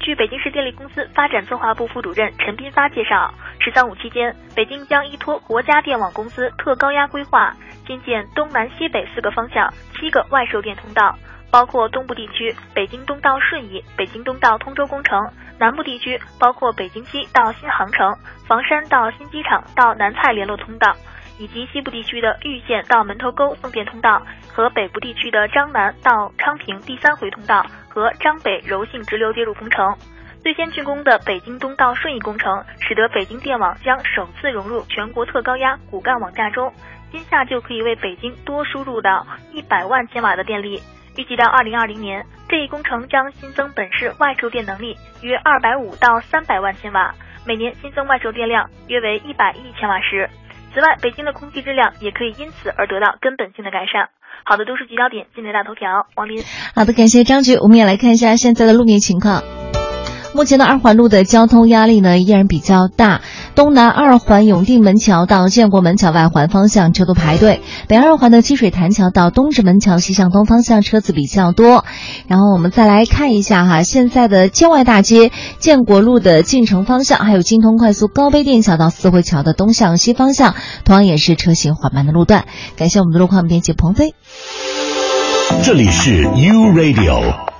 据北京市电力公司发展策划部副主任陈斌发介绍，“十三五”期间，北京将依托国家电网公司特高压规划，新建东南西北四个方向七个外售电通道。包括东部地区北京东到顺义、北京东到通州工程；南部地区包括北京西到新航城、房山到新机场到南蔡联络通道，以及西部地区的玉县到门头沟送电通道和北部地区的张南到昌平第三回通道和张北柔性直流接入工程。最先竣工的北京东到顺义工程，使得北京电网将首次融入全国特高压骨干网架中，今夏就可以为北京多输入到一百万千瓦的电力。预计到二零二零年，这一工程将新增本市外售电能力约二百五到三百万千瓦，每年新增外售电量约为一百亿千瓦时。此外，北京的空气质量也可以因此而得到根本性的改善。好的，都市聚焦点，今日大头条，王林。好的，感谢张局。我们也来看一下现在的路面情况。目前的二环路的交通压力呢依然比较大，东南二环永定门桥到建国门桥外环方向车多排队，北二环的积水潭桥到东直门桥西向东方向车子比较多。然后我们再来看一下哈，现在的建外大街建国路的进城方向，还有京通快速高碑店桥到四惠桥的东向西方向，同样也是车行缓慢的路段。感谢我们的路况编辑鹏飞。这里是 U Radio。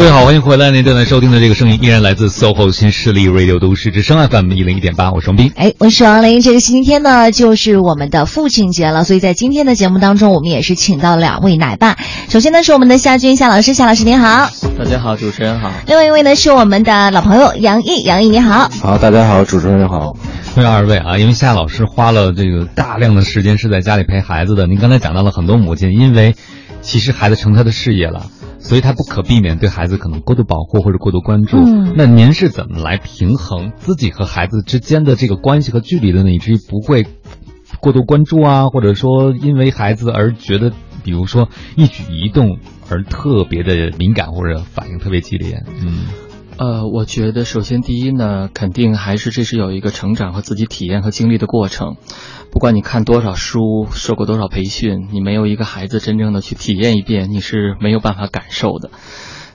各位好，欢迎回来！您正在收听的这个声音依然来自 SOHO 新势力 Radio 都市之声 FM 一零一点八，我是王斌。哎，我是王林。这个星期天呢，就是我们的父亲节了，所以在今天的节目当中，我们也是请到了两位奶爸。首先呢，是我们的夏军夏老师，夏老师您好。大家好，主持人好。另外一位呢，是我们的老朋友杨毅，杨毅你好。好，大家好，主持人好。欢迎二位啊！因为夏老师花了这个大量的时间是在家里陪孩子的。您刚才讲到了很多母亲，因为其实孩子成他的事业了。所以他不可避免对孩子可能过度保护或者过度关注。嗯，那您是怎么来平衡自己和孩子之间的这个关系和距离的呢？以至于不会过度关注啊，或者说因为孩子而觉得，比如说一举一动而特别的敏感或者反应特别激烈。嗯。呃，我觉得首先第一呢，肯定还是这是有一个成长和自己体验和经历的过程。不管你看多少书，受过多少培训，你没有一个孩子真正的去体验一遍，你是没有办法感受的。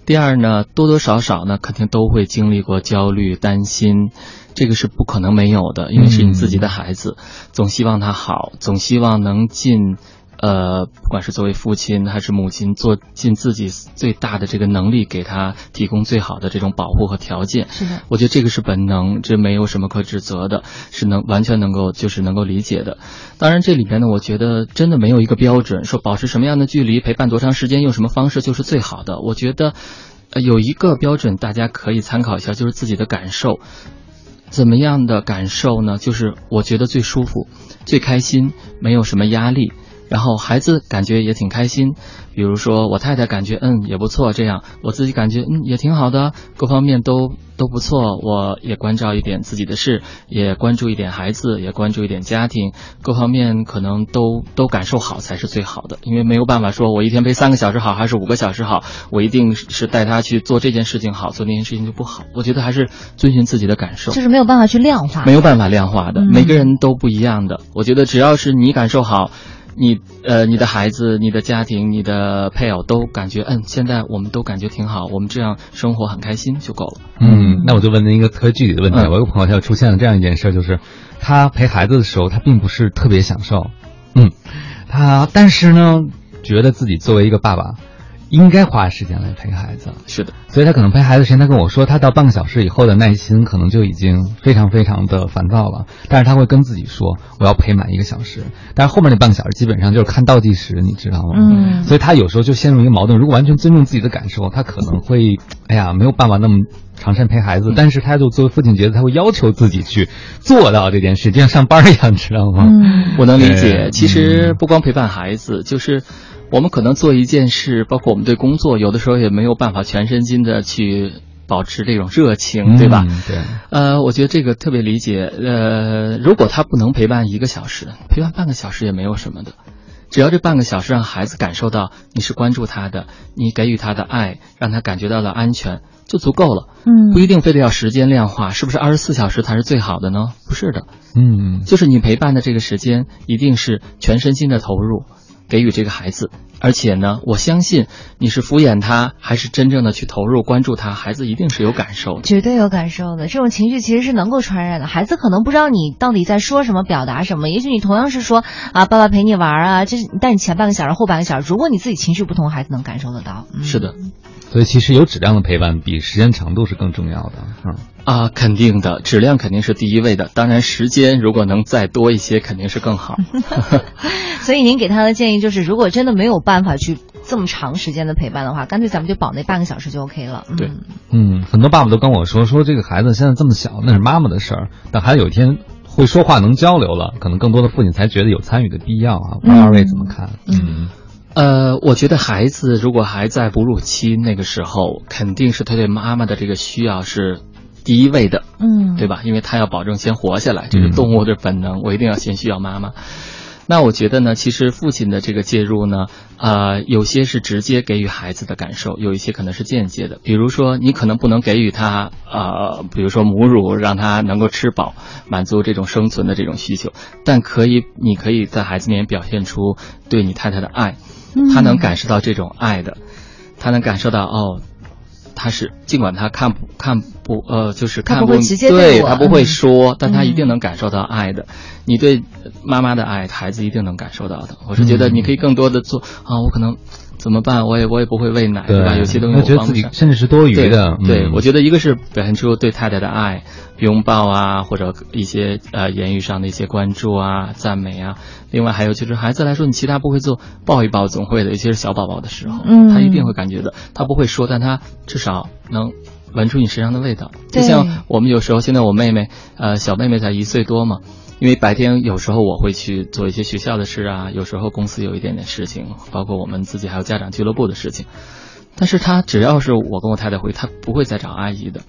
第二呢，多多少少呢，肯定都会经历过焦虑、担心，这个是不可能没有的，因为是你自己的孩子，总希望他好，总希望能尽。呃，不管是作为父亲还是母亲，做尽自己最大的这个能力，给他提供最好的这种保护和条件。是的，我觉得这个是本能，这没有什么可指责的，是能完全能够就是能够理解的。当然，这里面呢，我觉得真的没有一个标准，说保持什么样的距离，陪伴多长时间，用什么方式就是最好的。我觉得，呃，有一个标准大家可以参考一下，就是自己的感受。怎么样的感受呢？就是我觉得最舒服、最开心，没有什么压力。然后孩子感觉也挺开心，比如说我太太感觉嗯也不错，这样我自己感觉嗯也挺好的，各方面都都不错。我也关照一点自己的事，也关注一点孩子，也关注一点家庭，各方面可能都都感受好才是最好的。因为没有办法说我一天陪三个小时好还是五个小时好，我一定是带他去做这件事情好，做那件事情就不好。我觉得还是遵循自己的感受，就是没有办法去量化，没有办法量化的，每个人都不一样的。我觉得只要是你感受好。你呃，你的孩子、你的家庭、你的配偶都感觉，嗯，现在我们都感觉挺好，我们这样生活很开心就够了。嗯，那我就问您一个特别具体的问题，我有个朋友他就出现了这样一件事，就是他陪孩子的时候，他并不是特别享受，嗯，他但是呢，觉得自己作为一个爸爸。应该花时间来陪孩子，是的，所以他可能陪孩子时间，他跟我说，他到半个小时以后的耐心可能就已经非常非常的烦躁了。但是他会跟自己说，我要陪满一个小时。但是后面那半个小时基本上就是看倒计时，你知道吗？嗯。所以他有时候就陷入一个矛盾，如果完全尊重自己的感受，他可能会，哎呀，没有办法那么长时间陪孩子。但是他就作为父亲，觉得他会要求自己去做到这件事，就像上班一样，知道吗？嗯，我能理解。其实不光陪伴孩子，就是。我们可能做一件事，包括我们对工作，有的时候也没有办法全身心的去保持这种热情，对吧？对。呃，我觉得这个特别理解。呃，如果他不能陪伴一个小时，陪伴半个小时也没有什么的，只要这半个小时让孩子感受到你是关注他的，你给予他的爱，让他感觉到了安全，就足够了。嗯。不一定非得要时间量化，是不是二十四小时才是最好的呢？不是的。嗯。就是你陪伴的这个时间，一定是全身心的投入。给予这个孩子，而且呢，我相信你是敷衍他，还是真正的去投入关注他，孩子一定是有感受的，绝对有感受的。这种情绪其实是能够传染的。孩子可能不知道你到底在说什么，表达什么。也许你同样是说啊，爸爸陪你玩啊，这是，但你前半个小时、后半个小时，如果你自己情绪不同，孩子能感受得到。是的，所以其实有质量的陪伴比时间长度是更重要的。嗯。啊，肯定的，质量肯定是第一位的。当然，时间如果能再多一些，肯定是更好。所以您给他的建议就是，如果真的没有办法去这么长时间的陪伴的话，干脆咱们就保那半个小时就 OK 了。对，嗯，很多爸爸都跟我说，说这个孩子现在这么小，那是妈妈的事儿。等孩子有一天会说话、能交流了，可能更多的父亲才觉得有参与的必要啊。不知道二位怎么看？嗯，呃，我觉得孩子如果还在哺乳期那个时候，肯定是他对妈妈的这个需要是。第一位的，嗯，对吧？因为他要保证先活下来，这是动物的本能。我一定要先需要妈妈。那我觉得呢，其实父亲的这个介入呢，呃，有些是直接给予孩子的感受，有一些可能是间接的。比如说，你可能不能给予他，呃，比如说母乳，让他能够吃饱，满足这种生存的这种需求，但可以，你可以在孩子面前表现出对你太太的爱，他能感受到这种爱的，他能感受到哦。他是尽管他看不看不呃，就是看他不对我他不会嗯说，但他一定嗯能感受到爱的。你对妈妈的爱，孩子一定能感受到的。我是觉得你可以更多的做啊，我可能。怎么办？我也我也不会喂奶，对吧？有些东西我觉得自己甚至是多余的对，嗯我觉得一个是表现出对太太的爱，拥抱啊，或者一些呃言语上的一些关注啊、赞美啊。另外还有就是孩子来说，你其他不会做，抱一抱总会的，尤其是小宝宝的时候，嗯他一定会感觉到，他不会说，但他至少能。闻出你身上的味道，就像我们有时候，现在我妹妹，呃，小妹妹才一岁多嘛，因为白天有时候我会去做一些学校的事啊，有时候公司有一点点事情，包括我们自己还有家长俱乐部的事情。但是他只要是我跟我太太回，他不会再找阿姨的，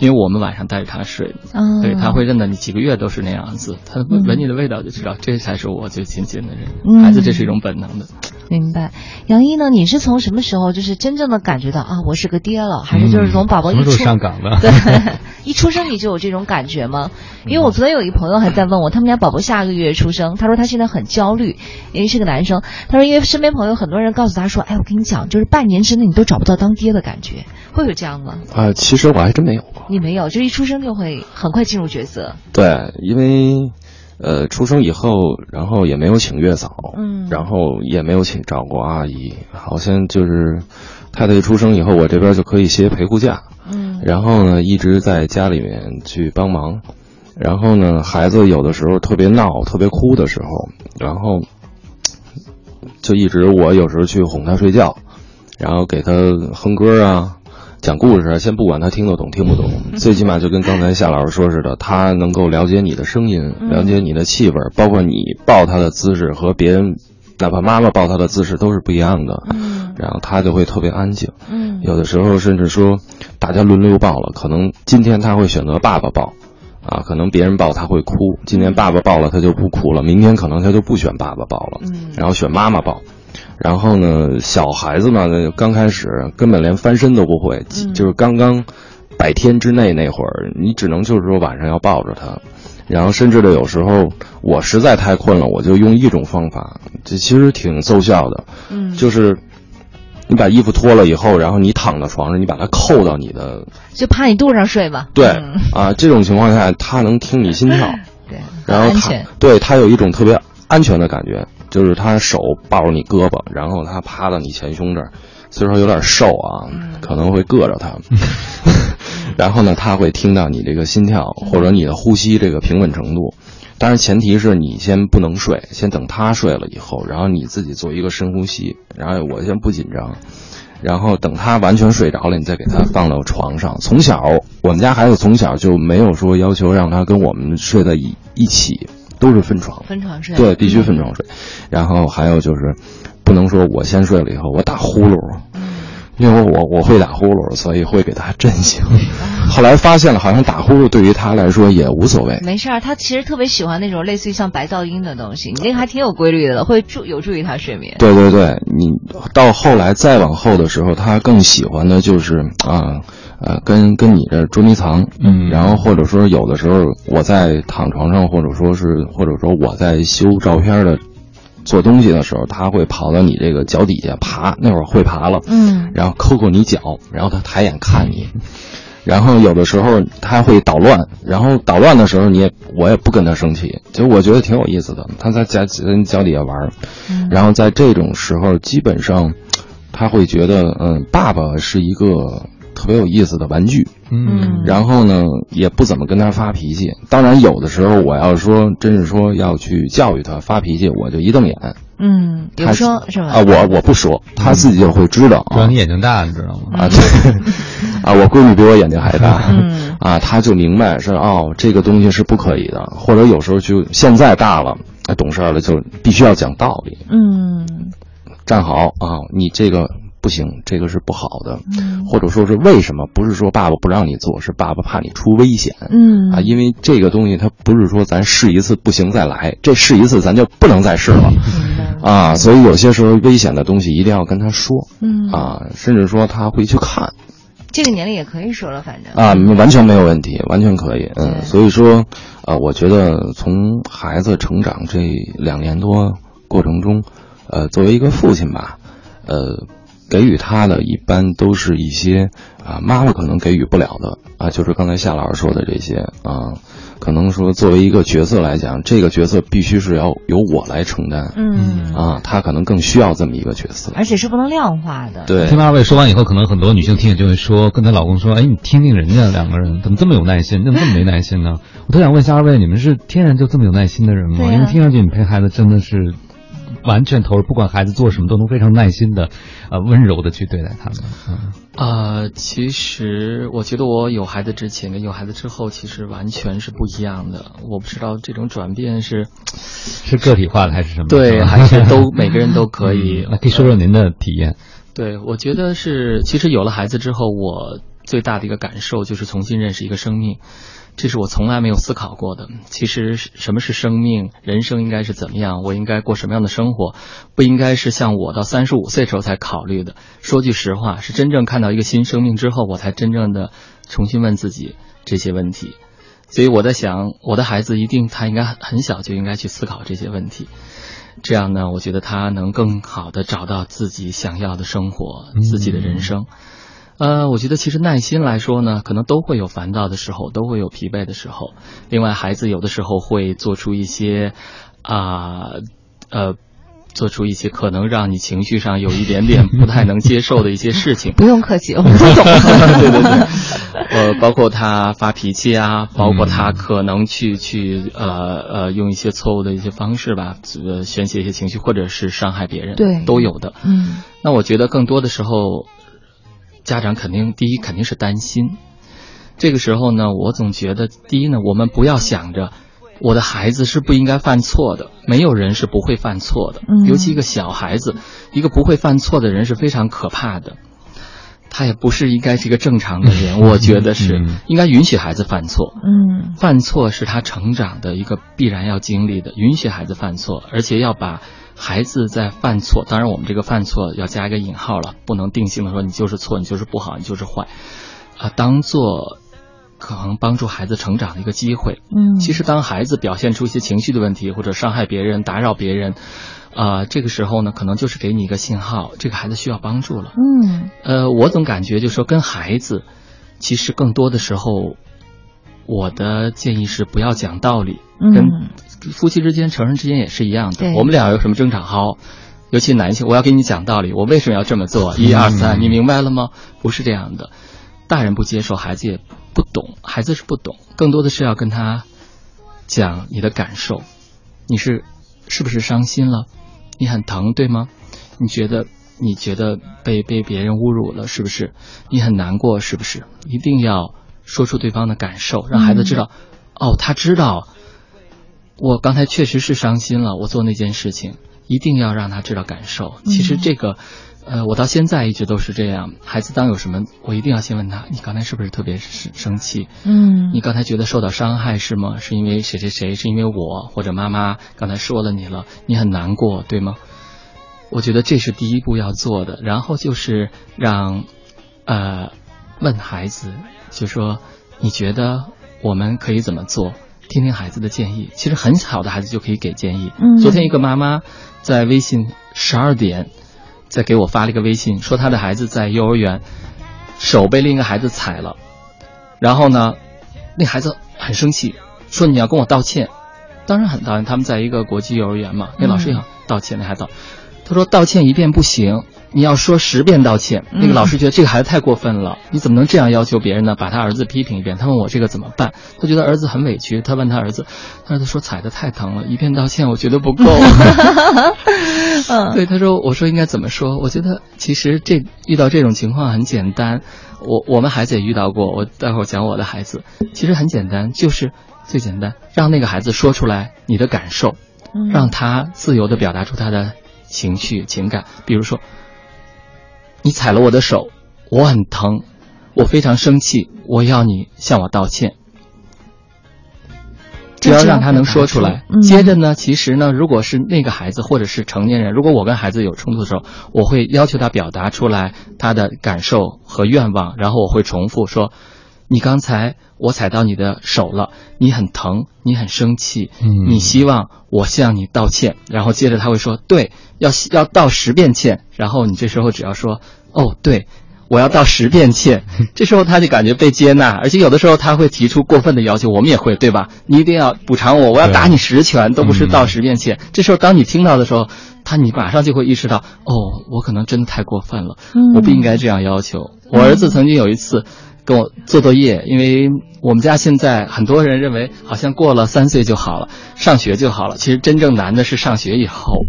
因为我们晚上带着他睡，嗯对，他会认得你几个月都是那样子，她嗯。闻你的味道就知道这才是我最亲近的人。嗯。孩子这是一种本能的，明白，杨一呢？你是从什么时候就是真正的感觉到啊，我是个爹了，还是就是从宝宝一出、什么时候上岗的？对，一出生你就有这种感觉吗？因为我昨天有一朋友还在问我，他们家宝宝下个月出生，他说他现在很焦虑，因为是个男生。他说因为身边朋友很多人告诉他说，哎，我跟你讲，就是半年之内你都找不到当爹的感觉，会有这样吗？啊、其实我还真没有过。你没有，就一出生就会很快进入角色。对，因为呃出生以后，然后也没有请月嫂，嗯。然后也没有请找过阿姨，好像就是太太一出生以后，我这边就可以歇陪护假，嗯。然后呢一直在家里面去帮忙，然后呢孩子有的时候特别闹、特别哭的时候，然后就一直我有时候去哄他睡觉，然后给他哼歌啊。讲故事啊，先不管他听得懂听不懂，最起码就跟刚才夏老师说似的，他能够了解你的声音，嗯了解你的气味，包括你抱他的姿势和别人，哪怕妈妈抱他的姿势都是不一样的。嗯然后他就会特别安静。嗯有的时候甚至说，大家轮流抱了，可能今天他会选择爸爸抱，啊，可能别人抱他会哭，今天爸爸抱了他就不哭了，明天可能他就不选爸爸抱了，嗯然后选妈妈抱。然后呢，小孩子嘛，那刚开始根本连翻身都不会，嗯。就是刚刚百天之内那会儿，你只能就是说晚上要抱着他，然后甚至的有时候我实在太困了，我就用一种方法，这其实挺奏效的，嗯。就是你把衣服脱了以后，然后你躺到床上，你把它扣到你的就趴你肚子上睡吧。对、嗯。啊，这种情况下他能听你心跳，对，然后他对他有一种特别安全的感觉，就是他手抱着你胳膊，然后他趴到你前胸这儿，虽说有点瘦啊，可能会硌着他，然后呢，他会听到你这个心跳或者你的呼吸这个平稳程度。当然，前提是你先不能睡，先等他睡了以后，然后你自己做一个深呼吸，然后我先不紧张，然后等他完全睡着了，你再给他放到床上。从小，我们家孩子从小就没有说要求让他跟我们睡在一一起，都是分床。分床睡。对，必须分床睡。然后还有就是，不能说我先睡了以后我打呼噜，因为我我会打呼噜，所以会给他震醒。后来发现了，好像打呼噜对于他来说也无所谓。没事儿，他其实特别喜欢那种类似于像白噪音的东西，你那个还挺有规律的，会助有助于他睡眠。对对对，你到后来再往后的时候，他更喜欢的就是啊呃跟跟你这捉迷藏，嗯然后或者说有的时候我在躺床上，或者说是或者说我在修照片的做东西的时候，他会跑到你这个脚底下爬，那会儿会爬了，嗯然后抠抠你脚，然后他抬眼看你。然后有的时候他会捣乱，然后捣乱的时候你也我也不跟他生气，就我觉得挺有意思的。他在脚跟脚底下玩，嗯然后在这种时候，基本上他会觉得，嗯，爸爸是一个特别有意思的玩具，嗯。然后呢，也不怎么跟他发脾气。当然，有的时候我要说，真是说要去教育他发脾气，我就一瞪眼。嗯，也他不说是吧？啊，我我不说，他自己就会知道啊。主要你眼睛大，你知道吗？啊，对。啊，我闺女比我眼睛还大，嗯。啊，他就明白是哦，这个东西是不可以的，或者有时候就现在大了，哎懂事儿了，就必须要讲道理，嗯。站好啊，你这个不行，这个是不好的，嗯。或者说是为什么？不是说爸爸不让你做，是爸爸怕你出危险。嗯。啊，因为这个东西它不是说咱试一次不行再来，这试一次咱就不能再试了，啊，所以有些时候危险的东西一定要跟他说，嗯。啊，甚至说他会去看，这个年龄也可以说了，反正。啊，完全没有问题，完全可以，嗯，所以说，呃，我觉得从孩子成长这两年多过程中，呃，作为一个父亲吧，呃，给予他的一般都是一些啊妈妈可能给予不了的啊，就是刚才夏老师说的这些啊。可能说，作为一个角色来讲，这个角色必须是要由我来承担。嗯啊，他可能更需要这么一个角色，而且是不能量化的。对，听二位说完以后，可能很多女性听见就会说，跟她老公说：“哎，你听听人家两个人怎么这么有耐心，怎么这么没耐心呢？”我特想问一下二位，你们是天然就这么有耐心的人吗？啊、因为听上去你陪孩子真的是。完全投入，不管孩子做什么，都能非常耐心的，呃，温柔的去对待他们。嗯，呃，其实我觉得我有孩子之前跟有孩子之后，其实完全是不一样的。我不知道这种转变是是个体化的还是什么？对，还是都每个人都可以。那可以说说您的体验？对，我觉得是，其实有了孩子之后，我最大的一个感受就是重新认识一个生命。这是我从来没有思考过的。其实什么是生命？人生应该是怎么样？我应该过什么样的生活？不应该是像我到三十五岁时候才考虑的。说句实话，是真正看到一个新生命之后，我才真正的重新问自己这些问题。所以我在想，我的孩子一定他应该很小就应该去思考这些问题。这样呢，我觉得他能更好的找到自己想要的生活，自己的人生。呃，我觉得其实耐心来说呢，可能都会有烦躁的时候，都会有疲惫的时候。另外，孩子有的时候会做出一些啊呃，做出一些可能让你情绪上有一点点 不太能接受的一些事情。不用客气，我 们都懂。对对对，呃，包括他发脾气啊，包括他可能去去呃呃用一些错误的一些方式吧，呃宣泄一些情绪，或者是伤害别人，对，都有的。嗯，那我觉得更多的时候。家长肯定第一肯定是担心，这个时候呢，我总觉得第一呢，我们不要想着我的孩子是不应该犯错的，没有人是不会犯错的，嗯、尤其一个小孩子，一个不会犯错的人是非常可怕的，他也不是应该是一个正常的人，我觉得是应该允许孩子犯错，嗯，犯错是他成长的一个必然要经历的，允许孩子犯错，而且要把。孩子在犯错，当然我们这个犯错要加一个引号了，不能定性的说你就是错，你就是不好，你就是坏，啊，当做可能帮助孩子成长的一个机会。嗯，其实当孩子表现出一些情绪的问题，或者伤害别人、打扰别人，啊，这个时候呢，可能就是给你一个信号，这个孩子需要帮助了。嗯，呃，我总感觉就是说跟孩子，其实更多的时候，我的建议是不要讲道理，跟。夫妻之间、成人之间也是一样的。我们俩有什么争吵，好，尤其男性，我要给你讲道理，我为什么要这么做？一二三，你明白了吗？不是这样的，大人不接受，孩子也不懂，孩子是不懂，更多的是要跟他讲你的感受，你是是不是伤心了？你很疼，对吗？你觉得你觉得被被别人侮辱了，是不是？你很难过，是不是？一定要说出对方的感受，让孩子知道，哦，他知道。我刚才确实是伤心了，我做那件事情，一定要让他知道感受。其实这个，呃，我到现在一直都是这样。孩子当有什么，我一定要先问他：你刚才是不是特别生生气？嗯，你刚才觉得受到伤害是吗？是因为谁谁谁？是因为我或者妈妈刚才说了你了？你很难过，对吗？我觉得这是第一步要做的。然后就是让，呃，问孩子，就说你觉得我们可以怎么做？听听孩子的建议，其实很小的孩子就可以给建议。嗯，昨天一个妈妈在微信十二点，在给我发了一个微信，说她的孩子在幼儿园手被另一个孩子踩了，然后呢，那孩子很生气，说你要跟我道歉。当然很道歉，他们在一个国际幼儿园嘛，那老师也要道歉，那孩子他说道歉一遍不行。你要说十遍道歉，那个老师觉得这个孩子太过分了，你怎么能这样要求别人呢？把他儿子批评一遍，他问我这个怎么办？他觉得儿子很委屈，他问他儿子，他儿子说踩的太疼了，一遍道歉我觉得不够。嗯，对，他说，我说应该怎么说？我觉得其实这遇到这种情况很简单，我我们孩子也遇到过，我待会儿讲我的孩子，其实很简单，就是最简单，让那个孩子说出来你的感受，让他自由的表达出他的情绪情感，比如说。你踩了我的手，我很疼，我非常生气，我要你向我道歉。只要让他能说出来，接着呢，其实呢，如果是那个孩子或者是成年人，如果我跟孩子有冲突的时候，我会要求他表达出来他的感受和愿望，然后我会重复说：“你刚才我踩到你的手了，你很疼，你很生气，嗯你希望我向你道歉。然后接着他会说，对，要要道十遍歉。然后你这时候只要说，哦，对。我要道十遍歉，这时候他就感觉被接纳，而且有的时候他会提出过分的要求，我们也会，对吧？你一定要补偿我，我要打你十拳，都不是道十遍歉。这时候当你听到的时候，他你马上就会意识到，哦，我可能真的太过分了，嗯我不应该这样要求。我儿子曾经有一次跟我做作业，因为我们家现在很多人认为好像过了三岁就好了，上学就好了，其实真正难的是上学以后。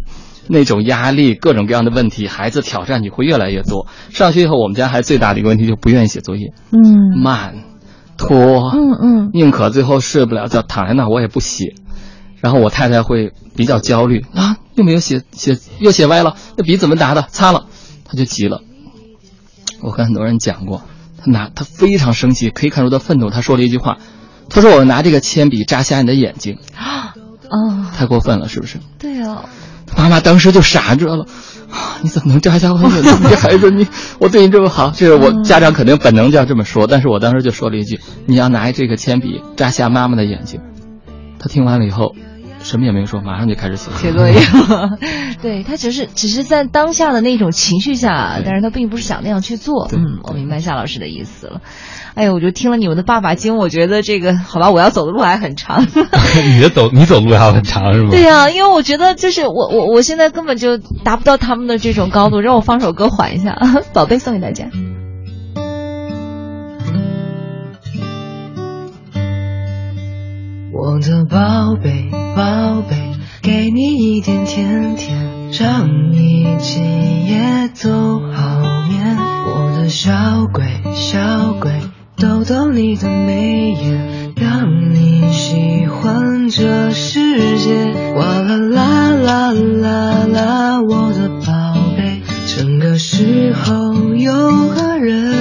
那种压力，各种各样的问题，孩子挑战你会越来越多。上学以后，我们家孩子最大的一个问题就不愿意写作业，嗯慢、拖，嗯嗯，宁可最后睡不了觉，躺在那我也不写。然后我太太会比较焦虑啊，又没有写写，又写歪了，那笔怎么答的？擦了，他就急了。我跟很多人讲过，他拿他非常生气，可以看出他愤怒。他说了一句话，他说：“我拿这个铅笔扎瞎你的眼睛。”啊哦，太过分了，是不是？对哦，妈妈当时就傻住了，啊，你怎么能扎瞎我的眼睛？你这孩子，你我对你这么好，这是我家长肯定本能就要这么说，但是我当时就说了一句：“你要拿这个铅笔扎瞎妈妈的眼睛。”他听完了以后，什么也没有说，马上就开始写写作业。对他只是只是在当下的那种情绪下，但是他并不是想那样去做。嗯，我明白夏老师的意思了。哎呦，我就听了你们的爸爸经，我觉得这个好吧，我要走的路还很长。你的走，你走路还很长是吗？对呀、因为我觉得就是我我我现在根本就达不到他们的这种高度，让我放首歌缓一下。宝贝送给大家。我的宝贝，宝贝，给你一点甜甜，让你今夜都好眠。我的小鬼，小鬼，逗逗你的眉眼，让你喜欢这世界。哇啦啦啦啦啦，我的宝贝，整个时候有个人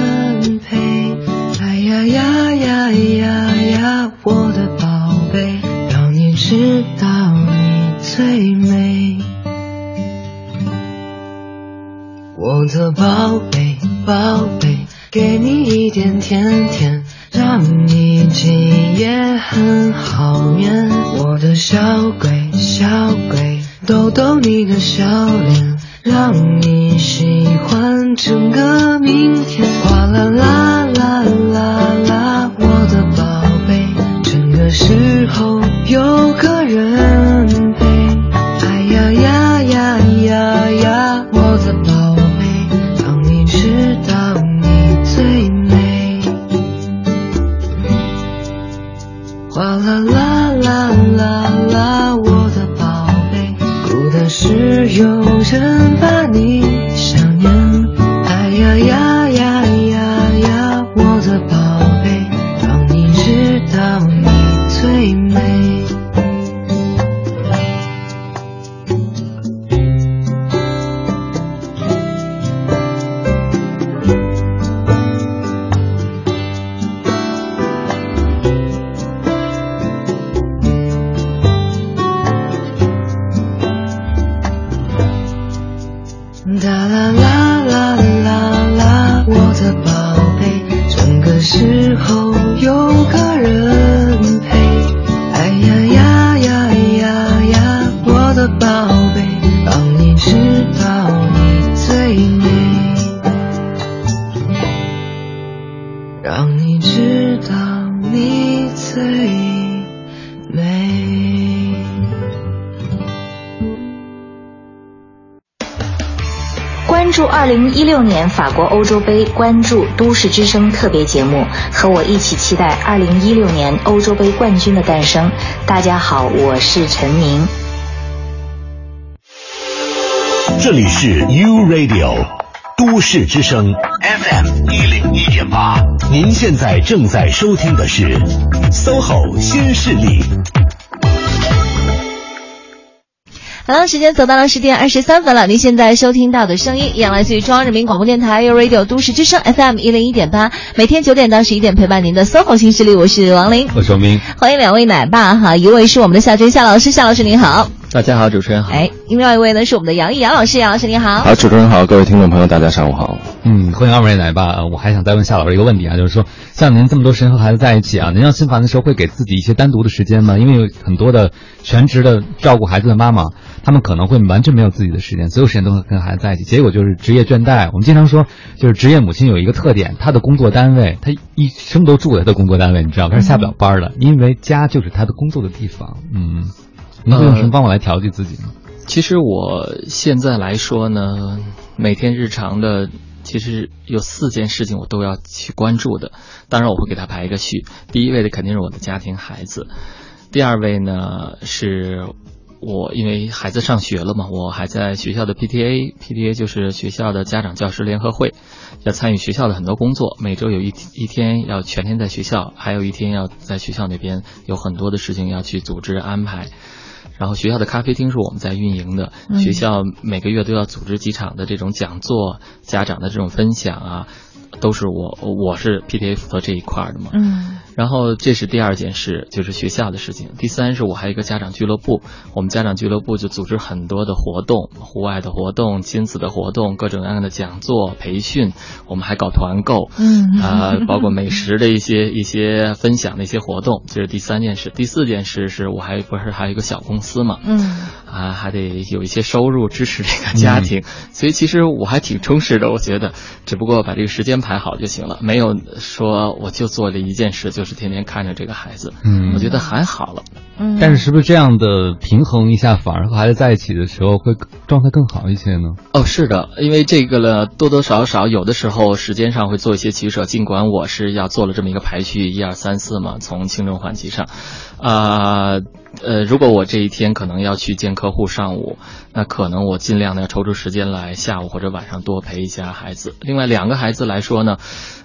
我的宝贝，宝贝，给你一点甜甜，让你今夜很好眠。我的小鬼，小鬼，逗逗你的笑脸，让你喜欢整个明天。哗啦啦啦啦啦，我的宝贝，整个时候有个人是有人把你。六年法国欧洲杯，关注都市之声特别节目，和我一起期待二零一六年欧洲杯冠军的诞生。大家好，我是陈明。这里是 U Radio 都市之声 FM 一零一点八，您现在正在收听的是 SOHO 新势力。好了，时间走到了十点二十三分了。您现在收听到的声音依然来自于中央人民广播电台 u Radio 都市之声 FM 一零一点八，每天九点到十一点陪伴您的 SOHO 新势力，我是王琳。我是明。欢迎两位奶爸哈，一位是我们的夏军夏老师，夏老师您好。大家好，主持人好。哎，另外一位呢是我们的杨毅杨老师，杨老师您好。好，主持人好，各位听众朋友，大家上午好。嗯，欢迎二位来吧。我还想再问夏老师一个问题啊，就是说，像您这么多时间和孩子在一起啊，您要心烦的时候会给自己一些单独的时间吗？因为有很多的全职的照顾孩子的妈妈，他们可能会完全没有自己的时间，所有时间都会跟孩子在一起，结果就是职业倦怠。我们经常说，就是职业母亲有一个特点，她的工作单位，她一生都住在她的工作单位，你知道，她是下不了班的，因为家就是她的工作的地方。嗯，您会用什么方法来调剂自己呢？其实我现在来说呢，每天日常的其实有四件事情我都要去关注的。当然我会给他排一个序，第一位的肯定是我的家庭孩子，第二位呢是我因为孩子上学了嘛，我还在学校的 PTA，PTA 就是学校的家长教师联合会，要参与学校的很多工作，每周有一一天要全天在学校，还有一天要在学校那边有很多的事情要去组织安排。然后学校的咖啡厅是我们在运营的，嗯学校每个月都要组织几场的这种讲座，家长的这种分享啊，都是我我是 PTA 负责这一块儿的嘛。嗯然后这是第二件事，就是学校的事情。第三是我还有一个家长俱乐部，我们家长俱乐部就组织很多的活动，户外的活动、亲子的活动、各种各样的讲座、培训，我们还搞团购，嗯。啊、包括美食的一些 一些分享的一些活动，这是第三件事。第四件事是我还不是还有一个小公司嘛，嗯。啊，还得有一些收入支持这个家庭，所以其实我还挺充实的，我觉得，只不过把这个时间排好就行了，没有说我就做这一件事，就是天天看着这个孩子，嗯我觉得还好了。嗯但是是不是这样的平衡一下，反而和孩子在一起的时候会状态更好一些呢？哦，是的，因为这个呢，多多少少有的时候时间上会做一些取舍。尽管我是要做了这么一个排序，一二三四嘛，从轻重缓急上，啊、呃，如果我这一天可能要去见客户上午，那可能我尽量呢要抽出时间来下午或者晚上多陪一下孩子。另外两个孩子来说呢，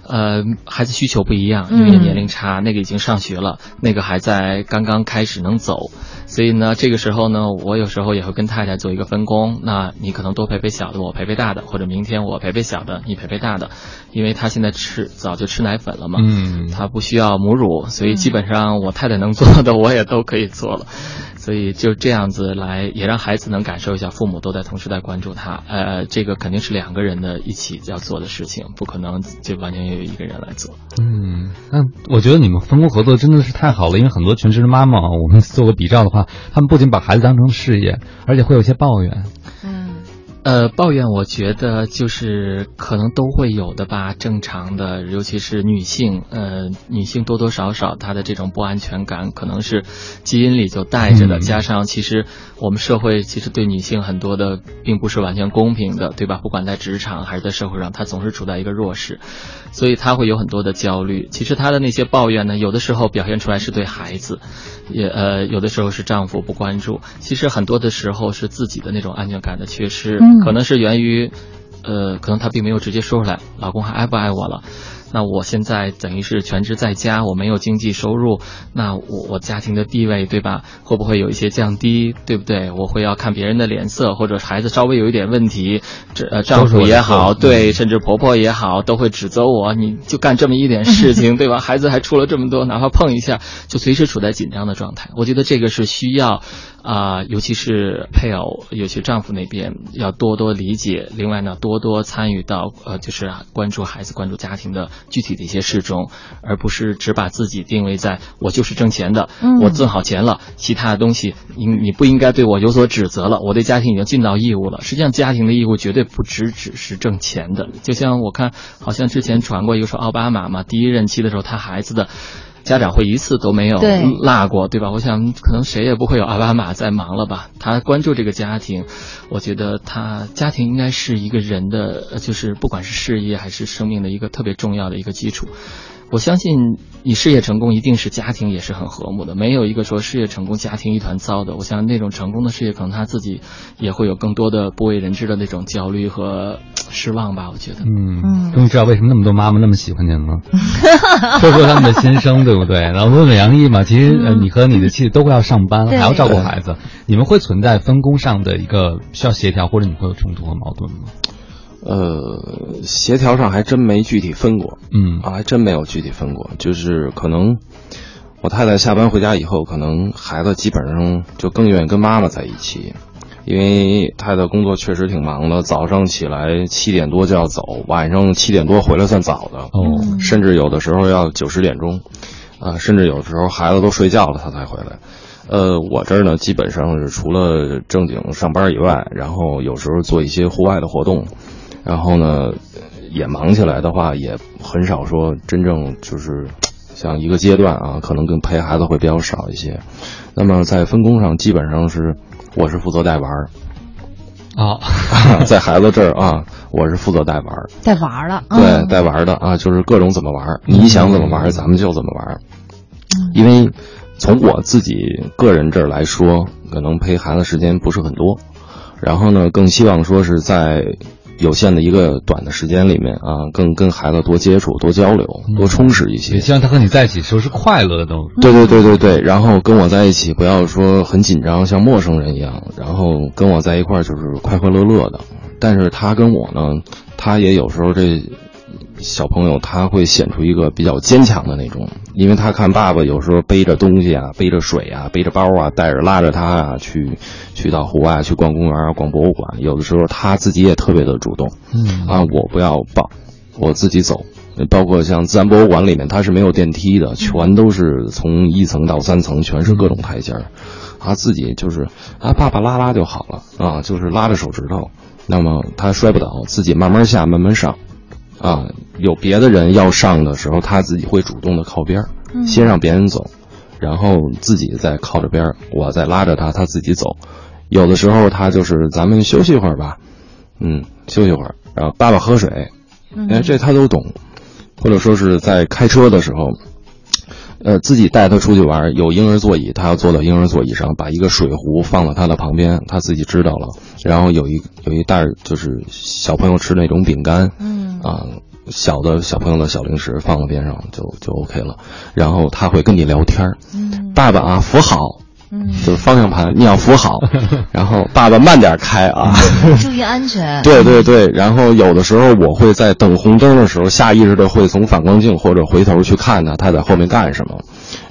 呃，孩子需求不一样，因为嗯年龄差，那个已经上学了，那个还在刚刚开始能走，所以呢，这个时候呢，我有时候也会跟太太做一个分工。那你可能多陪陪小的，我陪陪大的，或者明天我陪陪小的，你陪陪大的，因为他现在吃早就吃奶粉了嘛，嗯他不需要母乳，所以基本上我太太能做的我也都可以做了。所以就这样子来，也让孩子能感受一下父母都在同时在关注他。呃，这个肯定是两个人的一起要做的事情，不可能就完全由一个人来做。嗯，那我觉得你们分工合作真的是太好了，因为很多全职的妈妈，我们做个比照的话，他们不仅把孩子当成事业，而且会有一些抱怨。呃，抱怨我觉得就是可能都会有的吧，正常的，尤其是女性，呃，女性多多少少她的这种不安全感可能是基因里就带着的，嗯。加上其实我们社会其实对女性很多的并不是完全公平的，对吧？不管在职场还是在社会上，她总是处在一个弱势，所以她会有很多的焦虑。其实她的那些抱怨呢，有的时候表现出来是对孩子，也呃，有的时候是丈夫不关注，其实很多的时候是自己的那种安全感的缺失，嗯可能是源于，呃，可能他并没有直接说出来，老公还爱不爱我了。那我现在等于是全职在家，我没有经济收入，那我我家庭的地位对吧？会不会有一些降低，对不对？我会要看别人的脸色，或者孩子稍微有一点问题，这呃丈夫也好，对，甚至婆婆也好，都会指责我，你就干这么一点事情，对吧？孩子还出了这么多，哪怕碰一下，就随时处在紧张的状态。我觉得这个是需要啊、尤其是配偶，尤其丈夫那边要多多理解，另外呢，多多参与到呃，就是啊关注孩子、关注家庭的具体的一些事中，而不是只把自己定位在我就是挣钱的，嗯我挣好钱了，其他的东西你你不应该对我有所指责了，我对家庭已经尽到义务了。实际上，家庭的义务绝对不只只是挣钱的，就像我看，好像之前传过一个说奥巴马嘛，第一任期的时候，他孩子的。家长会一次都没有落过，对吧？我想可能谁也不会有奥巴马在忙了吧？他关注这个家庭，我觉得他家庭应该是一个人的，呃就是不管是事业还是生命的一个特别重要的一个基础。我相信你事业成功，一定是家庭也是很和睦的，没有一个说事业成功家庭一团糟的。我想那种成功的事业，可能他自己也会有更多的不为人知的那种焦虑和失望吧。我觉得，嗯，终于知道为什么那么多妈妈那么喜欢您了，说说他们的心声，对不对？然后问问杨毅嘛，其实呃，你和你的妻子都会要上班，还对要照顾孩子，你们会存在分工上的一个需要协调，或者你会有冲突和矛盾吗？呃，协调上还真没具体分过，嗯。啊，还真没有具体分过，就是可能我太太下班回家以后，可能孩子基本上就更愿意跟妈妈在一起，因为太太工作确实挺忙的，早上起来七点多就要走，晚上七点多回来算早的，哦，甚至有的时候要九十点钟，啊，甚至有时候孩子都睡觉了，他才回来。呃，我这儿呢，基本上是除了正经上班以外，然后有时候做一些户外的活动，然后呢，也忙起来的话，也很少说真正就是像一个阶段啊，可能跟陪孩子会比较少一些。那么在分工上，基本上是我是负责带玩儿，啊，在孩子这儿啊，我是负责带玩儿，带玩儿的，对，嗯带玩儿的啊，就是各种怎么玩儿，你想怎么玩儿，咱们就怎么玩儿。因为从我自己个人这儿来说，可能陪孩子时间不是很多，然后呢，更希望说是在有限的一个短的时间里面啊，更跟孩子多接触、多交流、多充实一些。也希望他和你在一起时候是快乐的都。对对对对对，然后跟我在一起，不要说很紧张，像陌生人一样，然后跟我在一块儿就是快快乐乐的。但是他跟我呢，他也有时候这小朋友他会显出一个比较坚强的那种，因为他看爸爸有时候背着东西啊，背着水啊，背着包啊，带着拉着他啊去去到户外去逛公园啊，逛博物馆，有的时候他自己也特别的主动，嗯啊，我不要抱，我自己走。包括像自然博物馆里面，它是没有电梯的，全都是从一层到三层，全是各种台阶儿。他自己就是啊，爸爸拉拉就好了啊，就是拉着手指头，那么他摔不倒，自己慢慢下，慢慢上。啊，有别的人要上的时候，他自己会主动的靠边儿，嗯先让别人走，然后自己再靠着边儿，我再拉着他，他自己走。有的时候他就是咱们休息一会儿吧，嗯，休息会儿，然后爸爸喝水，哎，这他都懂，或者说是在开车的时候，呃，自己带他出去玩，有婴儿座椅，他要坐到婴儿座椅上，把一个水壶放到他的旁边，他自己知道了。然后有一有一袋儿就是小朋友吃那种饼干，嗯啊，小的小朋友的小零食放到边上就就 OK 了。然后他会跟你聊天儿，嗯爸爸啊，扶好。嗯，就是方向盘你要扶好，然后爸爸慢点开啊，注意安全。对对对，然后有的时候我会在等红灯的时候，下意识的会从反光镜或者回头去看他，他在后面干什么。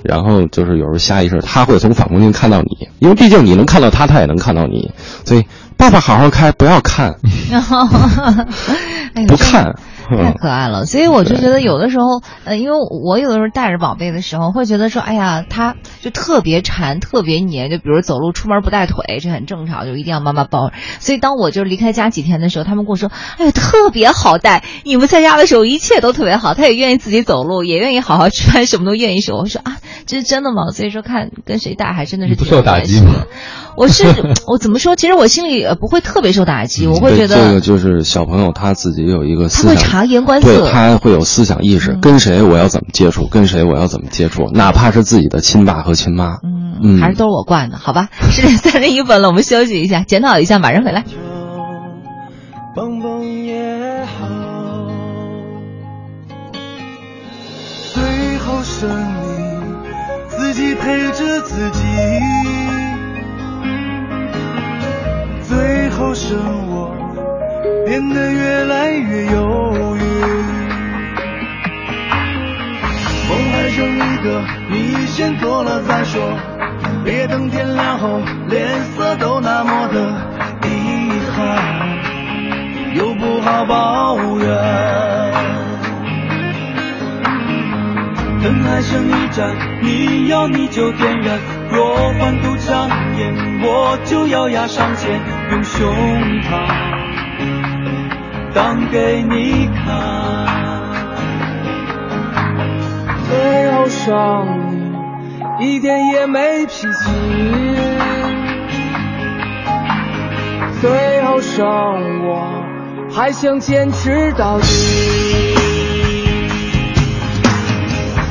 然后就是有时候下意识他会从反光镜看到你，因为毕竟你能看到他，他也能看到你，所以爸爸好好开，不要看，哎呦不看。太可爱了，所以我就觉得有的时候，呃，因为我有的时候带着宝贝的时候，会觉得说，哎呀，他就特别馋，特别黏，就比如走路出门不带腿，这很正常，就一定要妈妈抱。所以当我就离开家几天的时候，他们跟我说，哎呀，特别好带，你们在家的时候一切都特别好，他也愿意自己走路，也愿意好好吃饭，什么都愿意说。我说啊，这是真的吗？所以说看跟谁带还真的是挺有不受打击吗？我是我怎么说？其实我心里呃不会特别受打击，我会觉得这个就是小朋友他自己有一个思想，他会察言观色嗯对他会有思想意识，跟谁我要怎么接触，跟谁我要怎么接触，哪怕是自己的亲爸和亲妈，嗯，还是都是我惯的，好吧？十点三十一分了，我们休息一下，检讨一下，马上回来。蹦蹦也好，最后剩你自己陪着自己，后剩我变得越来越犹豫。梦还剩一个，你先做了再说，别等天亮后脸色都那么的遗憾。又不好抱怨。灯还剩一盏，你要你就点燃。若换堵张眼，我就咬牙上前，用胸膛挡给你看。最后伤你一点也没脾气。最后剩我还想坚持到底。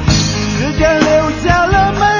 时间留下了美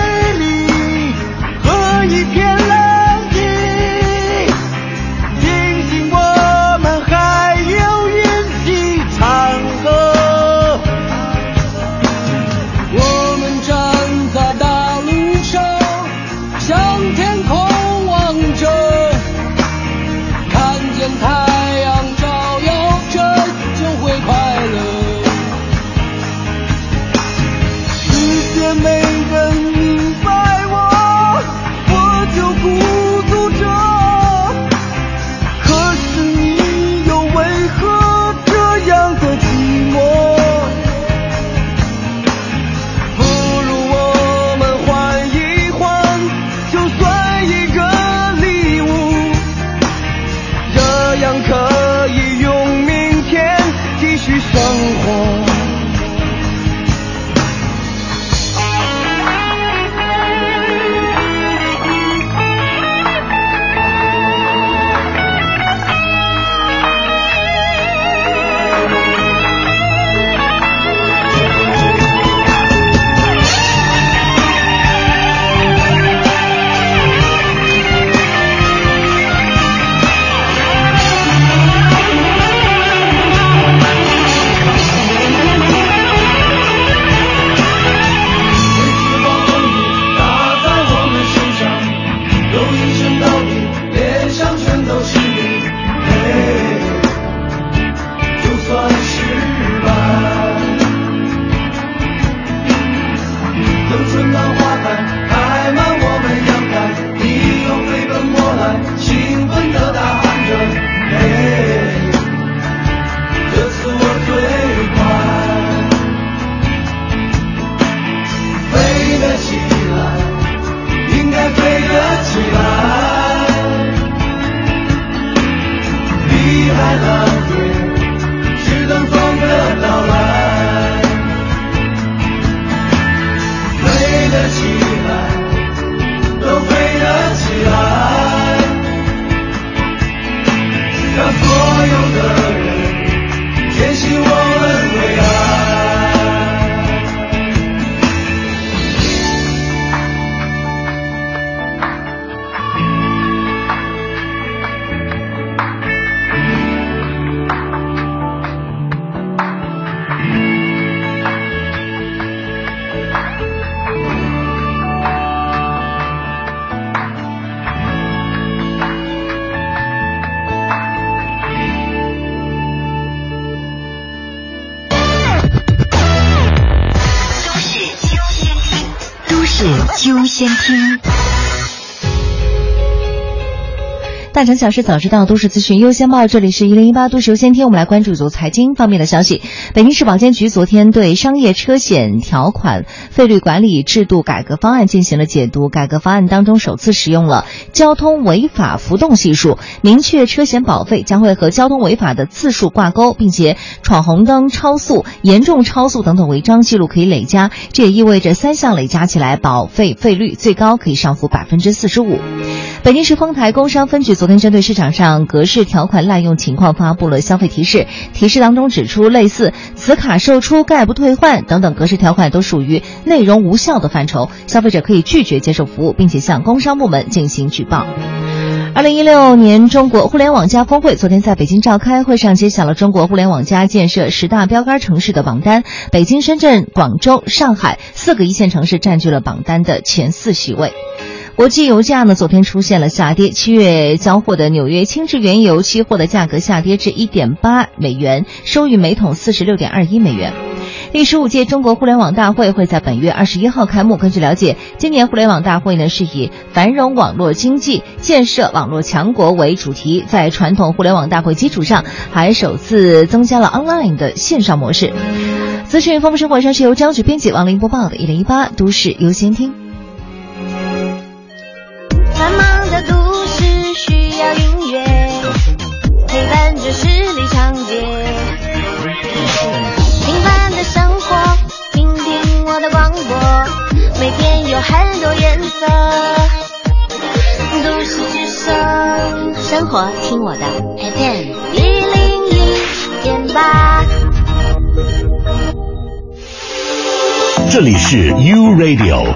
监听。大城小事早知道，都市资讯优先报。这里是一零一八都市优先听，我们来关注一组财经方面的消息。北京市保监局昨天对商业车险条款费率管理制度改革方案进行了解读。改革方案当中首次使用了交通违法浮动系数，明确车险保费将会和交通违法的次数挂钩，并且闯红灯、超速、严重超速等等违章记录可以累加。这也意味着三项累加起来，保费费率最高可以上浮百分之四十五。北京市丰台工商分局昨天针对市场上格式条款滥用情况发布了消费提示。提示当中指出，类似“此卡售出概不退换”等等格式条款都属于内容无效的范畴，消费者可以拒绝接受服务，并且向工商部门进行举报。二零一六年中国互联网加峰会昨天在北京召开，会上揭晓了中国互联网加建设十大标杆城市的榜单，北京、深圳、广州、上海四个一线城市占据了榜单的前四席位。国际油价呢，昨天出现了下跌。七月交货的纽约轻质原油期货的价格下跌至一点八美元，收于每桶四十六点二一美元。第十五届中国互联网大会会在本月二十一号开幕。根据了解，今年互联网大会呢是以繁荣网络经济、建设网络强国为主题，在传统互联网大会基础上，还首次增加了 online 的线上模式。资讯丰富生活上是由张举编辑、王林播报的。一零一八都市优先听。繁忙的都市需要音乐，陪伴着十里长街。平凡的生活，听听我的广播，每天有很多颜色。都市之声，生活听我的 FM 一零一点八。这里是 U Radio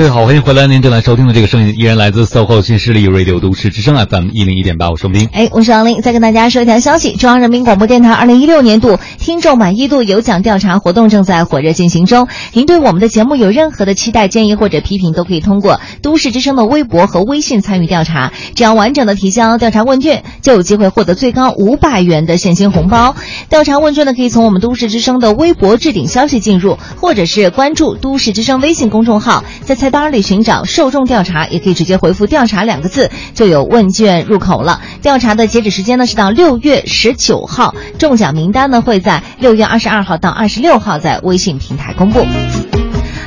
各位好，欢迎回来！您正在收听的这个声音依然来自 SOHO 新势力 Radio 都市之声 FM 一零一点八，我是王斌。哎，我是王林，再跟大家说一条消息：中央人民广播电台二零一六年度听众满意度有奖调查活动正在火热进行中。您对我们的节目有任何的期待、建议或者批评，都可以通过都市之声的微博和微信参与调查。只要完整的提交调查问卷，就有机会获得最高五百元的现金红包。调查问卷呢，可以从我们都市之声的微博置顶消息进入，或者是关注都市之声微信公众号，在菜单里寻找受众调查，也可以直接回复“调查”两个字，就有问卷入口了。调查的截止时间呢是到六月十九号，中奖名单呢会在六月二十二号到二十六号在微信平台公布。